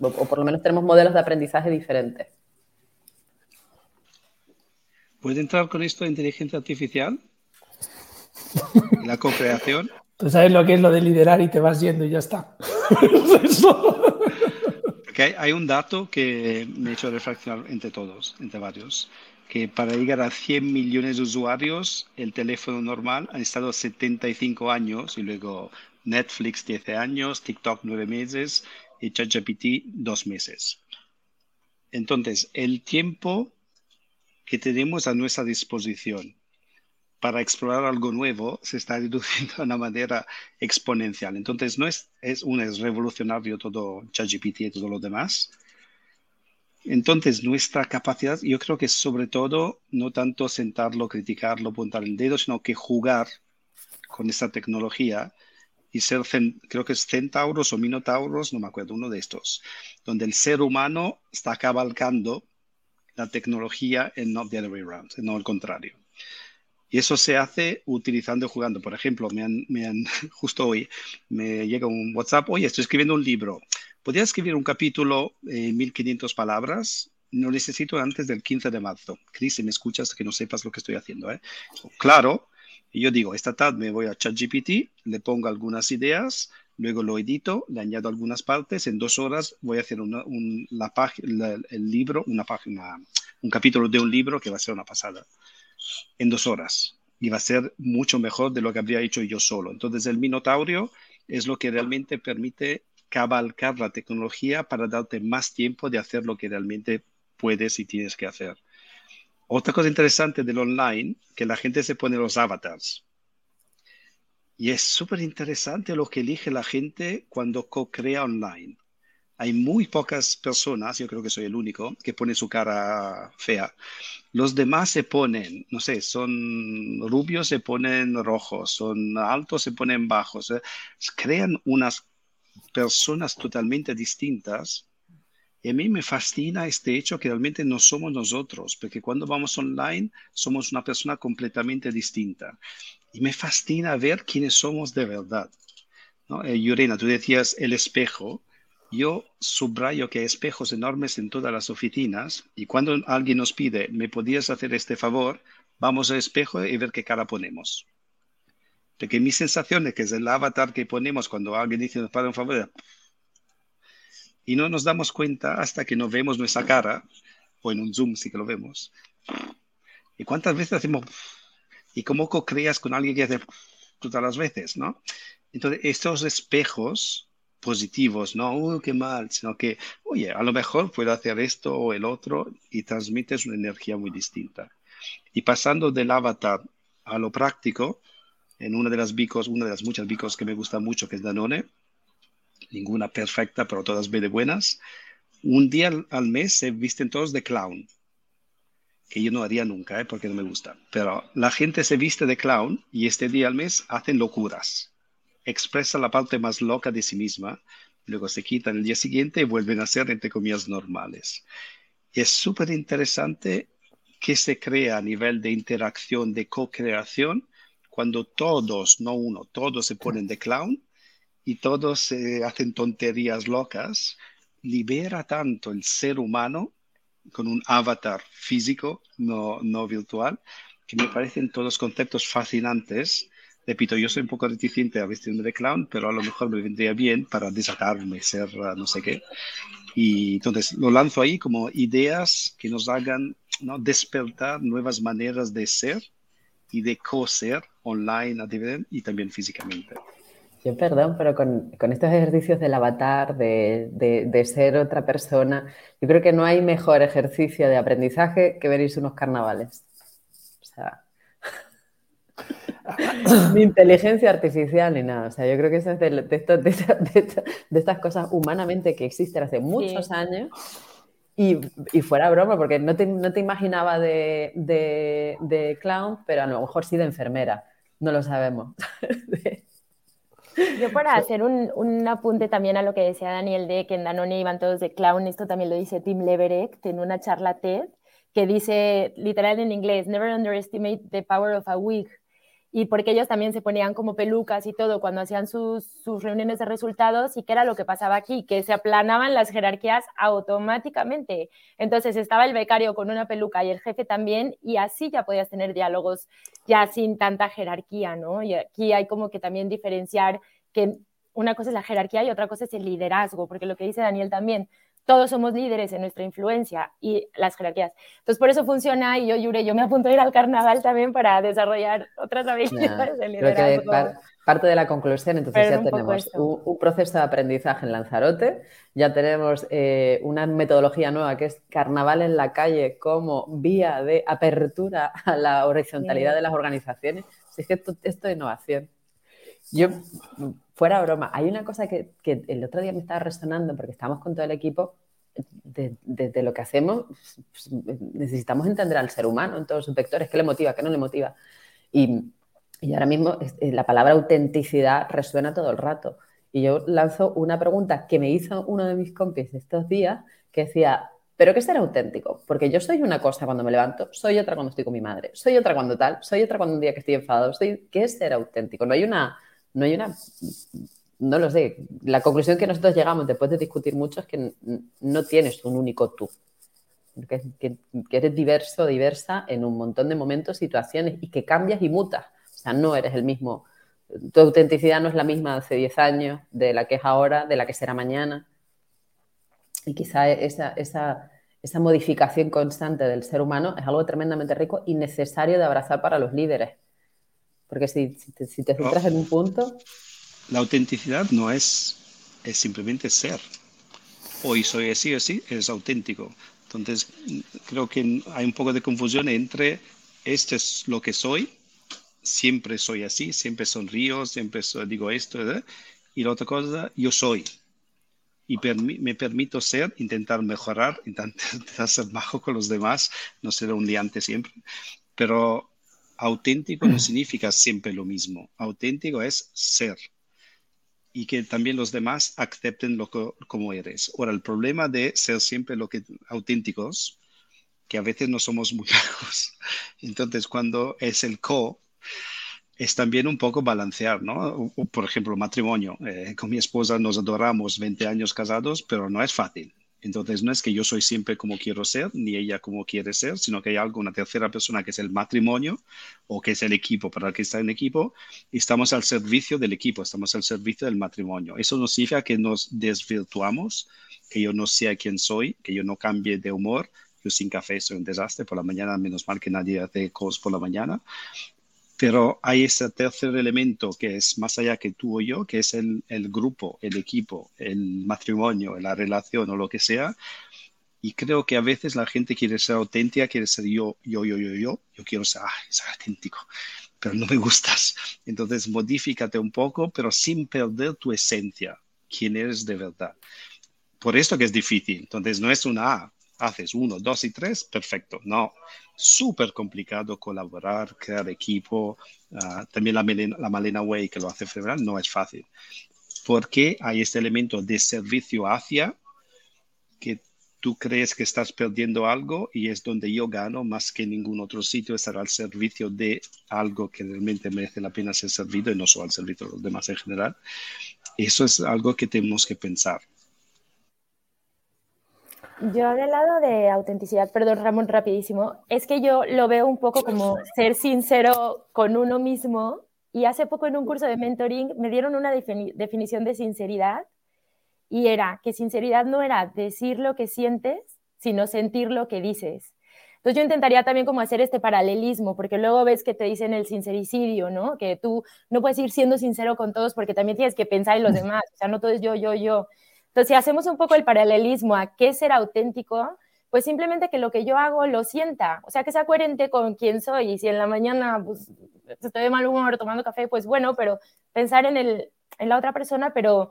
O, por lo menos tenemos modelos de aprendizaje diferentes. ¿Puede entrar con esto de inteligencia artificial? La co-creación. Tú sabes lo que es lo de liderar y te vas yendo y ya está. Porque hay, un dato que me ha hecho reflexionar entre todos, entre varios, que para llegar a 100 millones de usuarios, el teléfono normal ha estado 75 años y luego Netflix 10 años, TikTok 9 meses y ChatGPT 2 meses. Entonces, el tiempo que tenemos a nuestra disposición para explorar algo nuevo se está reduciendo de una manera exponencial. Entonces, no es, es un es revolucionario todo ChatGPT y todo lo demás. Entonces, nuestra capacidad, yo creo que sobre todo, no tanto sentarlo, criticarlo, apuntar el dedo, sino que jugar con esta tecnología y ser, creo que es centauros o minotauros, no me acuerdo, uno de estos, donde el ser humano está cabalcando la tecnología en not the other way around, no al contrario. Y eso se hace utilizando, jugando. Por ejemplo, me han, me han, justo hoy me llega un WhatsApp, oye, estoy escribiendo un libro. ¿Podría escribir un capítulo en 1500 palabras? No necesito antes del 15 de marzo. Cris, si me escuchas, que no sepas lo que estoy haciendo. ¿eh? Claro, y yo digo, esta tarde me voy a ChatGPT, le pongo algunas ideas, luego lo edito, le añado algunas partes, en dos horas voy a hacer una, un, la, el libro, una página, un capítulo de un libro que va a ser una pasada en dos horas y va a ser mucho mejor de lo que habría hecho yo solo. Entonces el Minotaurio es lo que realmente permite cabalcar la tecnología para darte más tiempo de hacer lo que realmente puedes y tienes que hacer. Otra cosa interesante del online, que la gente se pone los avatars. Y es súper interesante lo que elige la gente cuando co-crea online hay muy pocas personas, yo creo que soy el único, que pone su cara fea. Los demás se ponen, no sé, son rubios, se ponen rojos, son altos, se ponen bajos. ¿eh? Crean unas personas totalmente distintas. Y a mí me fascina este hecho que realmente no somos nosotros, porque cuando vamos online somos una persona completamente distinta. Y me fascina ver quiénes somos de verdad. ¿no? Eh, tú decías el espejo yo subrayo que hay espejos enormes en todas las oficinas y cuando alguien nos pide, ¿me podías hacer este favor? Vamos al espejo y ver qué cara ponemos. Porque mi sensación es que es el avatar que ponemos cuando alguien dice nos para un favor. Y no nos damos cuenta hasta que no vemos nuestra cara, o en un Zoom sí que lo vemos. ¿Y cuántas veces hacemos... ¿Y cómo co-creas con alguien que hace todas las veces, no? Entonces, estos espejos positivos, no, uy, qué mal, sino que, oye, a lo mejor puedo hacer esto o el otro y transmites una energía muy distinta. Y pasando del avatar a lo práctico, en una de las bicos, una de las muchas bicos que me gusta mucho, que es Danone, ninguna perfecta, pero todas de buenas, un día al mes se visten todos de clown, que yo no haría nunca, ¿eh? porque no me gusta. Pero la gente se viste de clown y este día al mes hacen locuras. Expresa la parte más loca de sí misma, luego se quitan el día siguiente y vuelven a ser, entre comillas, normales. Y es súper interesante que se crea a nivel de interacción, de co-creación, cuando todos, no uno, todos se ponen de clown y todos hacen tonterías locas, libera tanto el ser humano con un avatar físico, no, no virtual, que me parecen todos conceptos fascinantes. Repito, yo soy un poco reticente a vestirme de clown, pero a lo mejor me vendría bien para desatarme, ser uh, no sé qué. Y entonces lo lanzo ahí como ideas que nos hagan ¿no? despertar nuevas maneras de ser y de coser online y también físicamente. Yo perdón, pero con, estos ejercicios del avatar, de, ser otra persona, yo creo que no hay mejor ejercicio de aprendizaje que venirse unos carnavales. O sea, ni inteligencia artificial ni nada. O sea, yo creo que eso es de, estas cosas humanamente que existen hace muchos años. Y, fuera broma, porque no te, no te imaginaba de, clown, pero a lo mejor sí de enfermera. No lo sabemos. Yo para hacer un, un, apunte también a lo que decía Daniel de que en Danone iban todos de clown, esto también lo dice Tim Leverett en una charla TED, que dice literal en inglés, never underestimate the power of a wig y porque ellos también se ponían como pelucas y todo cuando hacían sus, sus, reuniones de resultados y qué era lo que pasaba aquí, que se aplanaban las jerarquías automáticamente. Entonces estaba el becario con una peluca y el jefe también y así ya podías tener diálogos ya sin tanta jerarquía, ¿no? Y aquí hay como que también diferenciar que una cosa es la jerarquía y otra cosa es el liderazgo, porque lo que dice Daniel también, todos somos líderes en nuestra influencia y las jerarquías. Entonces, por eso funciona y yo, Yure, yo me apunto a ir al carnaval también para desarrollar otras habilidades de liderazgo. parte de la conclusión, entonces ya tenemos un, proceso de aprendizaje en Lanzarote, ya tenemos eh, una metodología nueva que es carnaval en la calle como vía de apertura a la horizontalidad de las organizaciones. Así que esto, esto es innovación. Yo fuera broma, hay una cosa que, el otro día me estaba resonando porque estamos con todo el equipo. Desde lo que hacemos, pues, necesitamos entender al ser humano en todos sus vectores, qué le motiva, qué no le motiva. Y, ahora mismo eh, la palabra autenticidad resuena todo el rato. Y yo lanzo una pregunta que me hizo uno de mis compis estos días, que decía, ¿pero qué ser auténtico? Porque yo soy una cosa cuando me levanto, soy otra cuando estoy con mi madre, soy otra cuando tal, soy otra cuando un día que estoy enfadado. Soy... ¿Qué es ser auténtico? No hay una no hay una, no lo sé, la conclusión que nosotros llegamos después de discutir mucho es que no tienes un único tú, que, eres diverso, diversa en un montón de momentos, situaciones y que cambias y mutas. O sea, no eres el mismo, tu autenticidad no es la misma hace 10 años, de la que es ahora, de la que será mañana. Y quizá esa, esa, esa modificación constante del ser humano es algo tremendamente rico y necesario de abrazar para los líderes. Porque si, te, centras en un punto... La autenticidad no es, es simplemente ser. Hoy soy así, así, es auténtico. Entonces, creo que hay un poco de confusión entre esto es lo que soy, siempre soy así, siempre sonrío, siempre digo esto, ¿verdad? y la otra cosa, yo soy. Y me permito ser, intentar mejorar, intentar ser bajo con los demás, no ser un diante siempre, pero Auténtico no significa siempre lo mismo. Auténtico es ser y que también los demás acepten lo como eres. Ahora, el problema de ser siempre lo que auténticos, que a veces no somos muy claros. Entonces, cuando es el co, es también un poco balancear, ¿no? Por ejemplo, matrimonio. Eh, con mi esposa nos adoramos 20 años casados, pero no es fácil. Entonces, no es que yo soy siempre como quiero ser, ni ella como quiere ser, sino que hay algo, una tercera persona que es el matrimonio o que es el equipo para el que está en equipo, y estamos al servicio del equipo, estamos al servicio del matrimonio. Eso no significa que nos desvirtuamos, que yo no sea quien soy, que yo no cambie de humor, Yo sin café soy un desastre por la mañana, menos mal que nadie hace cosas por la mañana. Pero hay ese tercer elemento que es más allá que tú o yo, que es el, grupo, el equipo, el matrimonio, la relación o lo que sea. Y creo que a veces la gente quiere ser auténtica, quiere ser yo, yo, yo, yo, yo. Yo quiero ser, ser auténtico, pero no me gustas. Entonces, modifícate un poco, pero sin perder tu esencia, quién eres de verdad. Por esto que es difícil. Entonces, no es una A, haces uno, dos y tres, perfecto. No, súper complicado colaborar, crear equipo. Ah, también la, Malena Way, que lo hace fenomenal, no es fácil. Porque hay este elemento de servicio hacia que tú crees que estás perdiendo algo y es donde yo gano más que ningún otro sitio, estar al servicio de algo que realmente merece la pena ser servido y no solo al servicio de los demás en general. Eso es algo que tenemos que pensar. Yo del lado de autenticidad, perdón Ramón, rapidísimo, es que yo lo veo un poco como ser sincero con uno mismo y hace poco en un curso de mentoring me dieron una definición de sinceridad y era que sinceridad no era decir lo que sientes, sino sentir lo que dices. Entonces yo intentaría también como hacer este paralelismo, porque luego ves que te dicen el sincericidio, ¿no? Que tú no puedes ir siendo sincero con todos porque también tienes que pensar en los demás, o sea, no todo es yo, yo, yo. Entonces, si hacemos un poco el paralelismo a qué ser auténtico, pues simplemente que lo que yo hago lo sienta, o sea, que sea coherente con quién soy. Si en la mañana pues, estoy de mal humor tomando café, pues bueno, pero pensar en, el, en la otra persona, pero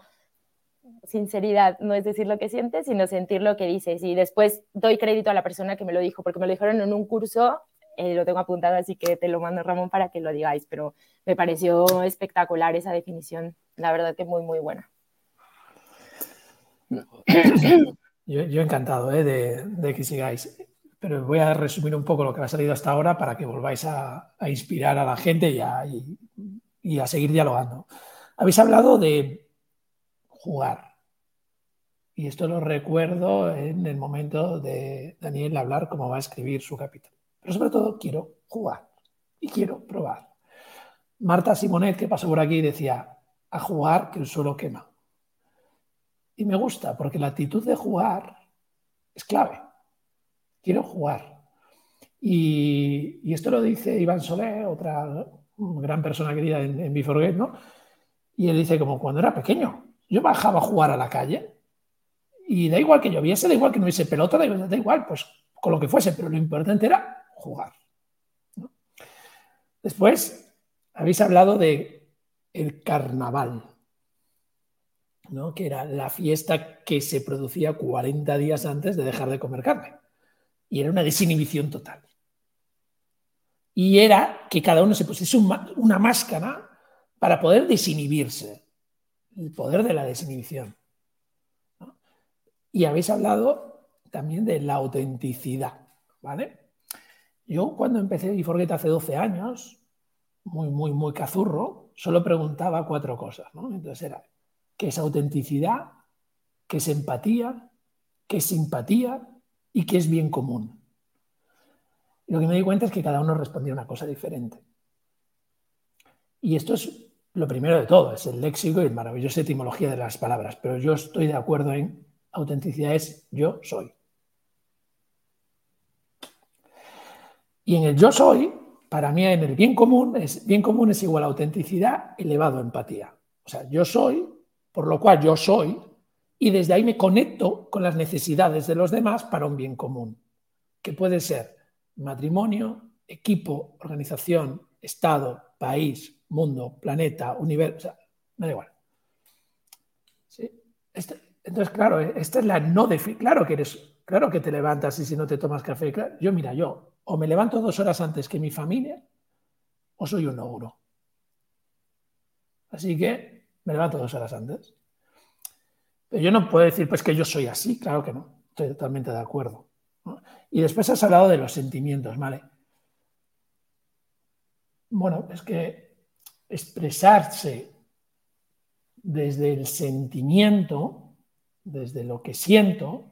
sinceridad, no es decir lo que sientes, sino sentir lo que dices. Y después doy crédito a la persona que me lo dijo, porque me lo dijeron en un curso, eh, lo tengo apuntado, así que te lo mando Ramón para que lo digáis, pero me pareció espectacular esa definición, la verdad que muy, muy buena. Yo, encantado ¿eh? de, que sigáis, pero voy a resumir un poco lo que ha salido hasta ahora para que volváis a, inspirar a la gente y a, y a seguir dialogando. Habéis hablado de jugar. Y esto lo recuerdo en el momento de Daniel hablar cómo va a escribir su capítulo. Pero sobre todo quiero jugar y quiero probar. Marta Simonet, que pasó por aquí, decía, a jugar que el suelo quema. Y me gusta porque la actitud de jugar es clave. Quiero jugar. Y, esto lo dice Iván Solé, otra gran persona querida en, en Biforget, ¿no? Y él dice como cuando era pequeño, yo bajaba a jugar a la calle y da igual que lloviese, da igual que no hubiese pelota, da igual, da igual pues con lo que fuese, pero lo importante era jugar. Después habéis hablado de el carnaval que era la fiesta que se producía 40 días antes de dejar de comer carne. Y era una desinhibición total. Y era que cada uno se pusiese una máscara para poder desinhibirse. El poder de la desinhibición. Y habéis hablado también de la autenticidad. ¿vale? Yo cuando empecé Biforget hace 12 años, muy, muy, muy cazurro, solo preguntaba cuatro cosas. Entonces era, qué es autenticidad, qué es empatía, qué es simpatía y qué es bien común. Lo que me di cuenta es que cada uno respondía una cosa diferente. Y esto es lo primero de todo, es el léxico y la maravillosa etimología de las palabras, pero yo estoy de acuerdo en autenticidad es yo soy. Y en el yo soy, para mí en el bien común, es, bien común es igual a autenticidad elevado a empatía. O sea, yo soy por lo cual yo soy, y desde ahí me conecto con las necesidades de los demás para un bien común, que puede ser matrimonio, equipo, organización, Estado, país, mundo, planeta, universo, me da igual. Este, entonces, claro, esta es la no definición. Claro que eres, claro que te levantas y si no te tomas café, yo mira, yo o me levanto dos horas antes que mi familia o soy un ogro. Así que me levanto dos horas antes. Pero yo no puedo decir, pues que yo soy así, claro que no, estoy totalmente de acuerdo. Y después has hablado de los sentimientos, ¿vale? Bueno, es que expresarse desde el sentimiento, desde lo que siento,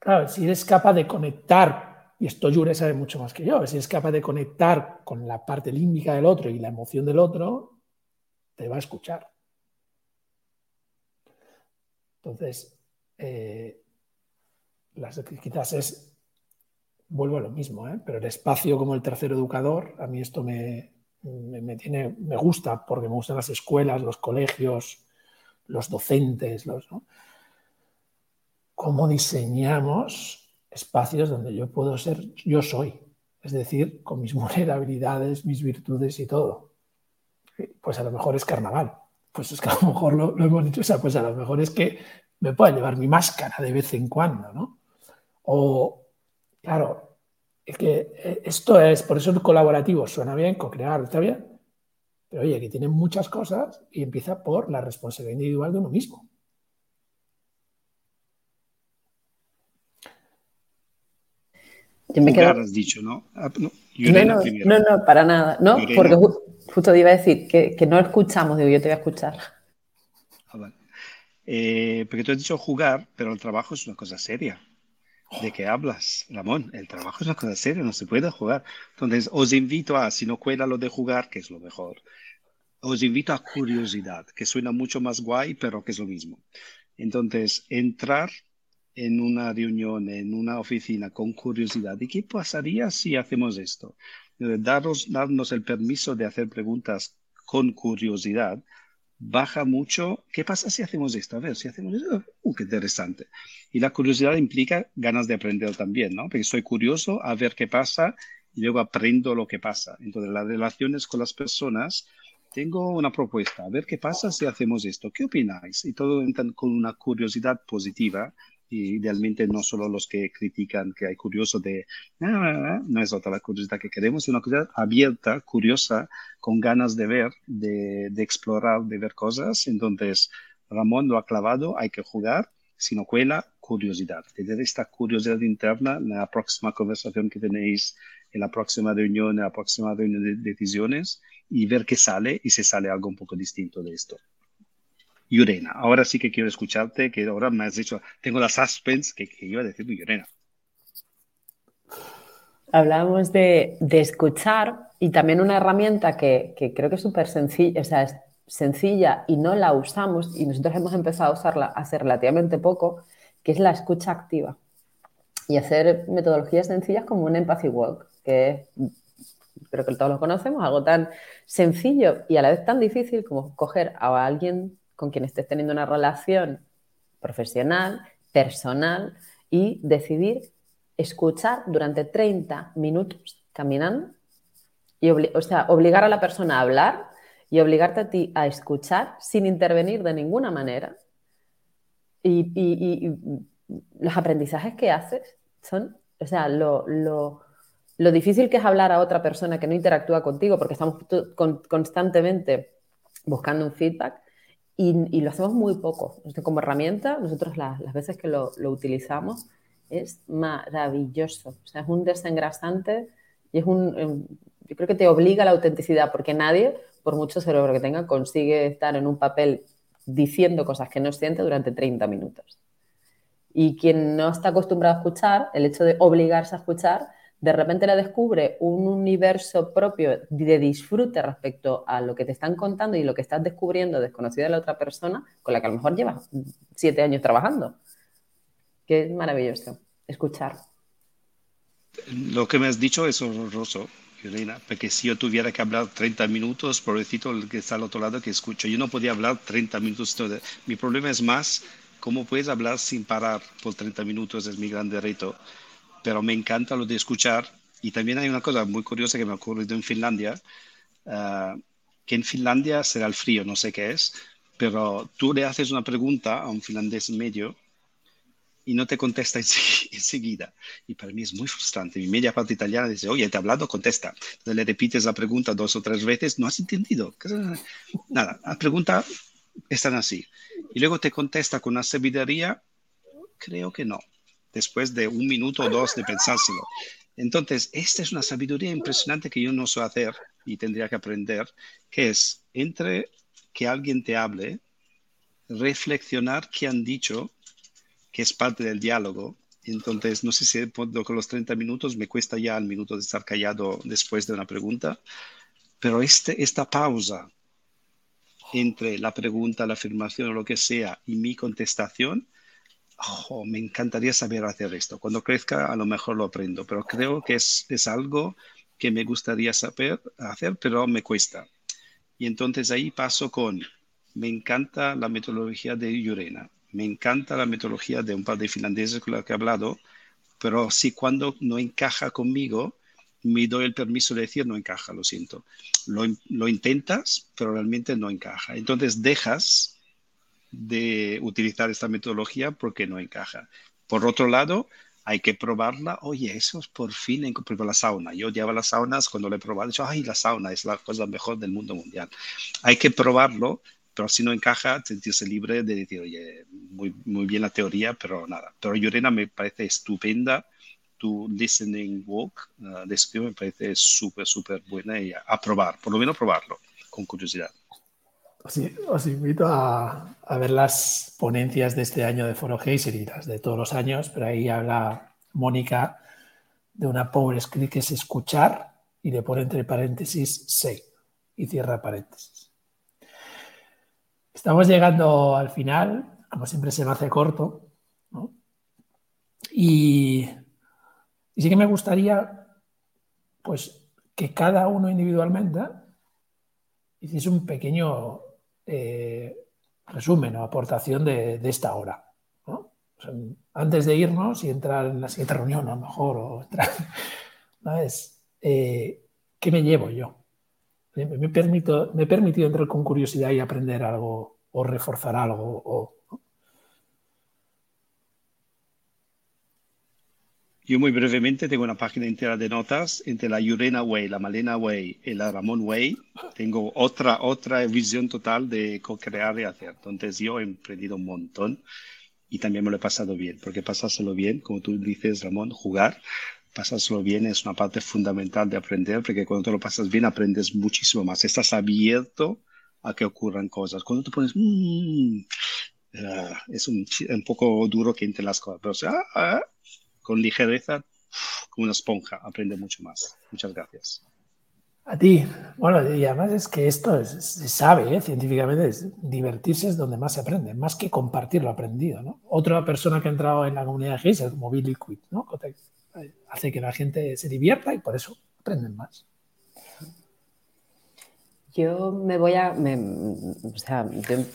claro, si eres capaz de conectar, y esto Yure sabe mucho más que yo, si eres capaz de conectar con la parte límbica del otro y la emoción del otro, te va a escuchar. Entonces, eh, las, quizás es, vuelvo a lo mismo, ¿eh? pero el espacio como el tercer educador, a mí esto me, me, tiene, me gusta porque me gustan las escuelas, los colegios, los docentes, los, cómo diseñamos espacios donde yo puedo ser, yo soy, es decir, con mis vulnerabilidades, mis virtudes y todo. Pues a lo mejor es carnaval, pues es que a lo mejor lo, hemos dicho, o sea, pues a lo mejor es que me pueda llevar mi máscara de vez en cuando, ¿no? O, claro, es que eh, esto es, por eso el colaborativo suena bien, co-crear está bien, pero oye, que tiene muchas cosas y empieza por la responsabilidad individual de uno mismo. Yo me quedo... has dicho, ¿no? No, no, no, para nada. No, porque justo te iba a decir que, que, no escuchamos, digo, yo te voy a escuchar. Ah, vale. eh, porque tú has dicho jugar, pero el trabajo es una cosa seria. ¿De qué hablas, Ramón? El trabajo es una cosa seria, no se puede jugar. Entonces, os invito a, si no cuela lo de jugar, que es lo mejor, os invito a curiosidad, que suena mucho más guay, pero que es lo mismo. Entonces, entrar en una reunión, en una oficina con curiosidad. ¿Y qué pasaría si hacemos esto? Daros, darnos el permiso de hacer preguntas con curiosidad baja mucho. ¿Qué pasa si hacemos esto? A ver, si hacemos esto, uh, qué interesante. Y la curiosidad implica ganas de aprender también, ¿no? Porque soy curioso a ver qué pasa y luego aprendo lo que pasa. Entonces, las relaciones con las personas, tengo una propuesta, a ver qué pasa si hacemos esto, ¿qué opináis? Y todo con una curiosidad positiva y idealmente no solo los que critican que hay curioso de, ah, ah, ah", no es otra la curiosidad que queremos, sino una curiosidad abierta, curiosa, con ganas de ver, de, de explorar, de ver cosas. Entonces, Ramón lo ha clavado, hay que jugar, si no cuela, curiosidad. Tener esta curiosidad interna en la próxima conversación que tenéis, en la próxima reunión, en la próxima reunión de decisiones y ver qué sale y si sale algo un poco distinto de esto. Yurena. Ahora sí que quiero escucharte, que ahora me has dicho, tengo la suspense que, iba a decir Yurena. Hablamos de, escuchar y también una herramienta que, creo que es súper sencilla, o sea, es sencilla y no la usamos y nosotros hemos empezado a usarla hace relativamente poco, que es la escucha activa. Y hacer metodologías sencillas como un empathy walk, que creo que todos lo conocemos, algo tan sencillo y a la vez tan difícil como coger a alguien con quien estés teniendo una relación profesional, personal y decidir escuchar durante 30 minutos caminando y o sea, obligar a la persona a hablar y obligarte a ti a escuchar sin intervenir de ninguna manera. Y, los aprendizajes que haces son, o sea, lo, difícil que es hablar a otra persona que no interactúa contigo porque estamos constantemente buscando un feedback y, lo hacemos muy poco. como herramienta, nosotros las, veces que lo, utilizamos es maravilloso. O sea, es un desengrasante y es un, em, yo creo que te obliga a la autenticidad porque nadie, por mucho cerebro que tenga, consigue estar en un papel diciendo cosas que no siente durante 30 minutos. Y quien no está acostumbrado a escuchar, el hecho de obligarse a escuchar, de repente le descubre un universo propio de disfrute respecto a lo que te están contando y lo que estás descubriendo desconocido de la otra persona con la que a lo mejor llevas siete años trabajando. Es maravilloso escuchar. Lo que me has dicho es horroroso, Irina, porque si yo tuviera que hablar 30 minutos, pobrecito el que está al otro lado que escucho, yo no podía hablar 30 minutos. Mi problema es más, ¿cómo puedes hablar sin parar por 30 minutos? Es mi grande reto pero me encanta lo de escuchar. Y también hay una cosa muy curiosa que me ha ocurrido en Finlandia, ah, que en Finlandia será el frío, no sé qué es, pero tú le haces una pregunta a un finlandés medio y no te contesta enseguida. Y para mí es muy frustrante. Mi media parte italiana dice, oye, te he hablado, contesta. Entonces le repites la pregunta dos o tres veces, no has entendido. Nada, la pregunta están así. Y luego te contesta con una sabiduría, creo que no después de un minuto o dos de pensárselo. Entonces, esta es una sabiduría impresionante que yo no sé hacer y tendría que aprender, que es entre que alguien te hable, reflexionar qué han dicho, que es parte del diálogo. Entonces, no sé si puedo con los 30 minutos, me cuesta ya el minuto de estar callado después de una pregunta, pero este, esta pausa entre la pregunta, la afirmación o lo que sea y mi contestación me encantaría saber hacer esto. Cuando crezca a lo mejor lo aprendo, pero creo que es, es algo que me gustaría saber hacer, pero me cuesta. Y entonces ahí paso con, me encanta la metodología de Yurena, me encanta la metodología de un par de finlandeses con los que he hablado, pero si cuando no encaja conmigo, me doy el permiso de decir no encaja, lo siento. Lo, lo intentas, pero realmente no encaja. Entonces dejas de utilizar esta metodología porque no encaja. Por otro lado, hay que probarla. Oye, eso es por fin encontré la sauna. Yo llevo las saunas, cuando lo he probado, he dicho, ay, la sauna es la cosa mejor del mundo mundial. Hay que probarlo, pero si no encaja, sentirse libre de decir, oye, muy, muy bien la teoría, pero nada. Pero Llorena me parece estupenda. Tu listening walk uh, me parece súper, súper buena y a, probar, por lo menos probarlo, con curiosidad. Os, invito a, ver las ponencias de este año de Foro Heiser y las de todos los años, pero ahí habla Mónica de una power script que es escuchar y le pone entre paréntesis say y cierra paréntesis. Estamos llegando al final, como siempre se me hace corto, y, sí que me gustaría pues que cada uno individualmente hiciese un pequeño eh, resumen o aportación de, esta hora. antes de irnos y entrar en la siguiente reunión, a lo mejor, o entrar, eh, ¿Qué me llevo yo? me, permito, me he permitido entrar con curiosidad y aprender algo o reforzar algo. O, Yo muy brevemente tengo una página entera de notas entre la Yurena Way, la Malena Way y la Ramón Way. Tengo otra, otra visión total de co-crear y hacer. Entonces yo he emprendido un montón y también me lo he pasado bien, porque pasárselo bien, como tú dices, Ramón, jugar, pasárselo bien es una parte fundamental de aprender, porque cuando te lo pasas bien aprendes muchísimo más. Estás abierto a que ocurran cosas. Cuando te pones, mm, ah, es un, un, poco duro que entre las cosas, pero ah, ah, con ligereza, como una esponja, aprende mucho más. Muchas gracias. A ti. Bueno, y además es que esto se sabe ¿eh? científicamente, es, divertirse es donde más se aprende, más que compartir lo aprendido. ¿no? Otra persona que ha entrado en la comunidad de es como Billy Quid, ¿no? hace que la gente se divierta y por eso aprenden más. Yo me voy a, o sea,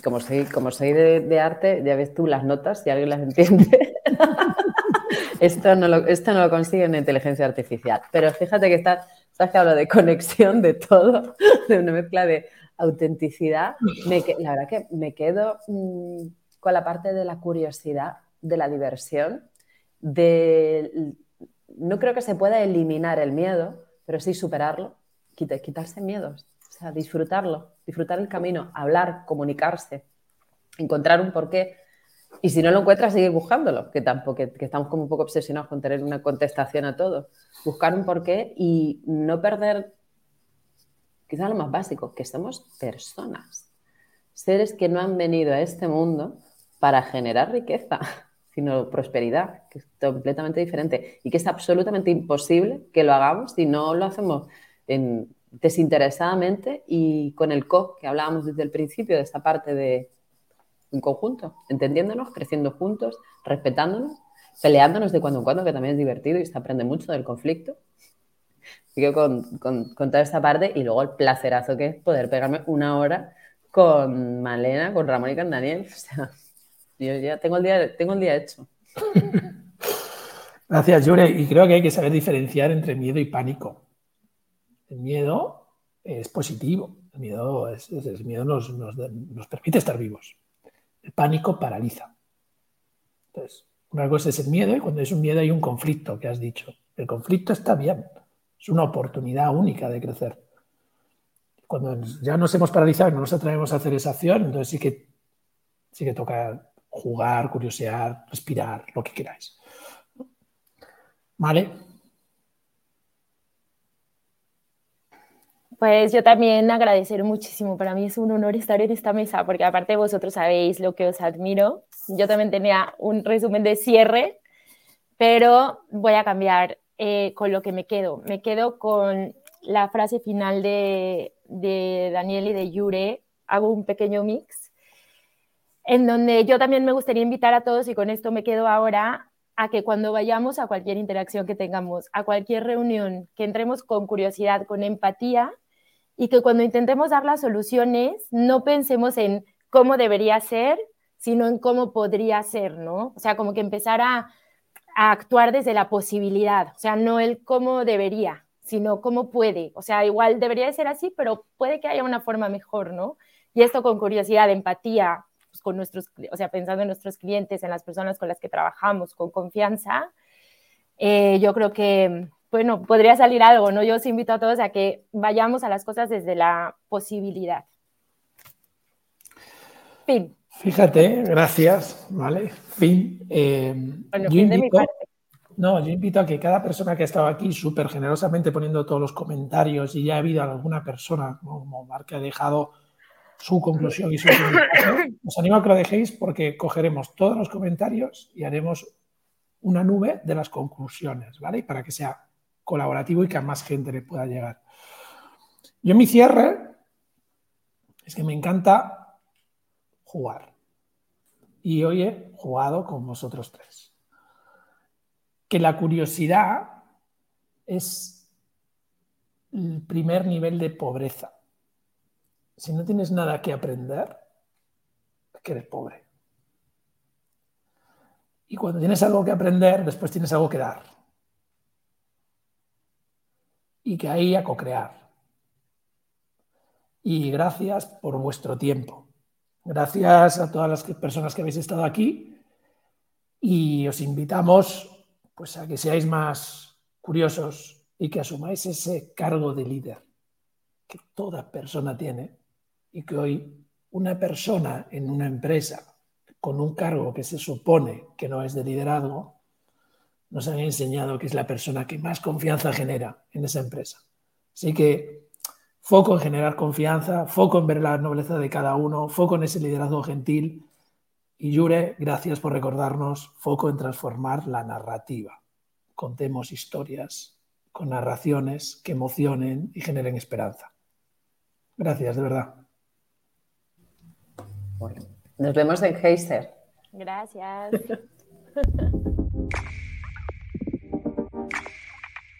como soy, como soy de, arte, ya ves tú las notas, si alguien las entiende. Esto, no lo, esto no lo consigue una inteligencia artificial. Pero fíjate que está, sabes que hablo de conexión de todo, de una mezcla de autenticidad. la verdad que me quedo mm, con la parte de la curiosidad, de la diversión, de no creo que se pueda eliminar el miedo, pero sí superarlo, quitarse miedos, o sea, disfrutarlo, disfrutar el camino, hablar, comunicarse, encontrar un porqué. Y si no lo encuentras, seguir buscándolo, que tampoco, que, estamos como un poco obsesionados con tener una contestación a todo. Buscar un porqué y no perder, quizás lo más básico, que somos personas, seres que no han venido a este mundo para generar riqueza, sino prosperidad, que es completamente diferente y que es absolutamente imposible que lo hagamos si no lo hacemos desinteresadamente y con el co que hablábamos desde el principio de esta parte de un conjunto, entendiéndonos, creciendo juntos, respetándonos, peleándonos de cuando en cuando, que también es divertido y se aprende mucho del conflicto. Sigo con, con, con toda esta parte y luego el placerazo que es poder pegarme una hora con Malena, con Ramón y con Daniel. O sea, yo ya tengo el día, tengo el día hecho. Gracias, Jure. Y creo que hay que saber diferenciar entre miedo y pánico. El miedo es positivo. El miedo, es, el miedo nos, nos, permite estar vivos. El pánico paraliza. Entonces, una cosa es el miedo y cuando es un miedo hay un conflicto que has dicho. El conflicto está bien. Es una oportunidad única de crecer. Cuando ya nos hemos paralizado no nos atrevemos a hacer esa acción, entonces sí que, sí que toca jugar, curiosear, respirar, lo que queráis. ¿Vale? Pues yo también agradecer muchísimo. Para mí es un honor estar en esta mesa, porque aparte vosotros sabéis lo que os admiro. Yo también tenía un resumen de cierre, pero voy a cambiar eh, con lo que me quedo. Me quedo con la frase final de, de Daniel y de Yure. Hago un pequeño mix en donde yo también me gustaría invitar a todos, y con esto me quedo ahora, a que cuando vayamos a cualquier interacción que tengamos, a cualquier reunión, que entremos con curiosidad, con empatía, y que cuando intentemos dar las soluciones, no pensemos en cómo debería ser, sino en cómo podría ser, ¿no? O sea, como que empezar a, actuar desde la posibilidad, o sea, no el cómo debería, sino cómo puede. O sea, igual debería de ser así, pero puede que haya una forma mejor, ¿no? Y esto con curiosidad, empatía, pues, con nuestros, o sea, pensando en nuestros clientes, en las personas con las que trabajamos, con confianza, eh, yo creo que, bueno, podría salir algo, ¿no? Yo os invito a todos a que vayamos a las cosas desde la posibilidad. Fin. Fíjate, gracias, ¿vale? Fin. Eh, bueno, fin de mi parte. No, yo invito a que cada persona que ha estado aquí súper generosamente poniendo todos los comentarios y ya ha habido alguna persona como Marc que ha dejado su conclusión y su os animo a que lo dejéis porque cogeremos todos los comentarios y haremos una nube de las conclusiones, ¿vale? Para que sea colaborativo y que a más gente le pueda llegar. Yo mi cierre es que me encanta jugar. Y hoy he jugado con vosotros tres. Que la curiosidad es el primer nivel de pobreza si no tienes nada que aprender, es que eres pobre. Y cuando tienes algo que aprender, después tienes algo que dar. Y que ahí a co-crear. Y gracias por vuestro tiempo. Gracias a todas las personas que habéis estado aquí. Y os invitamos pues, a que seáis más curiosos y que asumáis ese cargo de líder que toda persona tiene y que hoy una persona en una empresa con un cargo que se supone que no es de liderazgo, nos han enseñado que es la persona que más confianza genera en esa empresa. Así que foco en generar confianza, foco en ver la nobleza de cada uno, foco en ese liderazgo gentil. Y Yure, gracias por recordarnos, foco en transformar la narrativa. Contemos historias con narraciones que emocionen y generen esperanza. Gracias, de verdad. Nos vemos en Heiser. Gracias.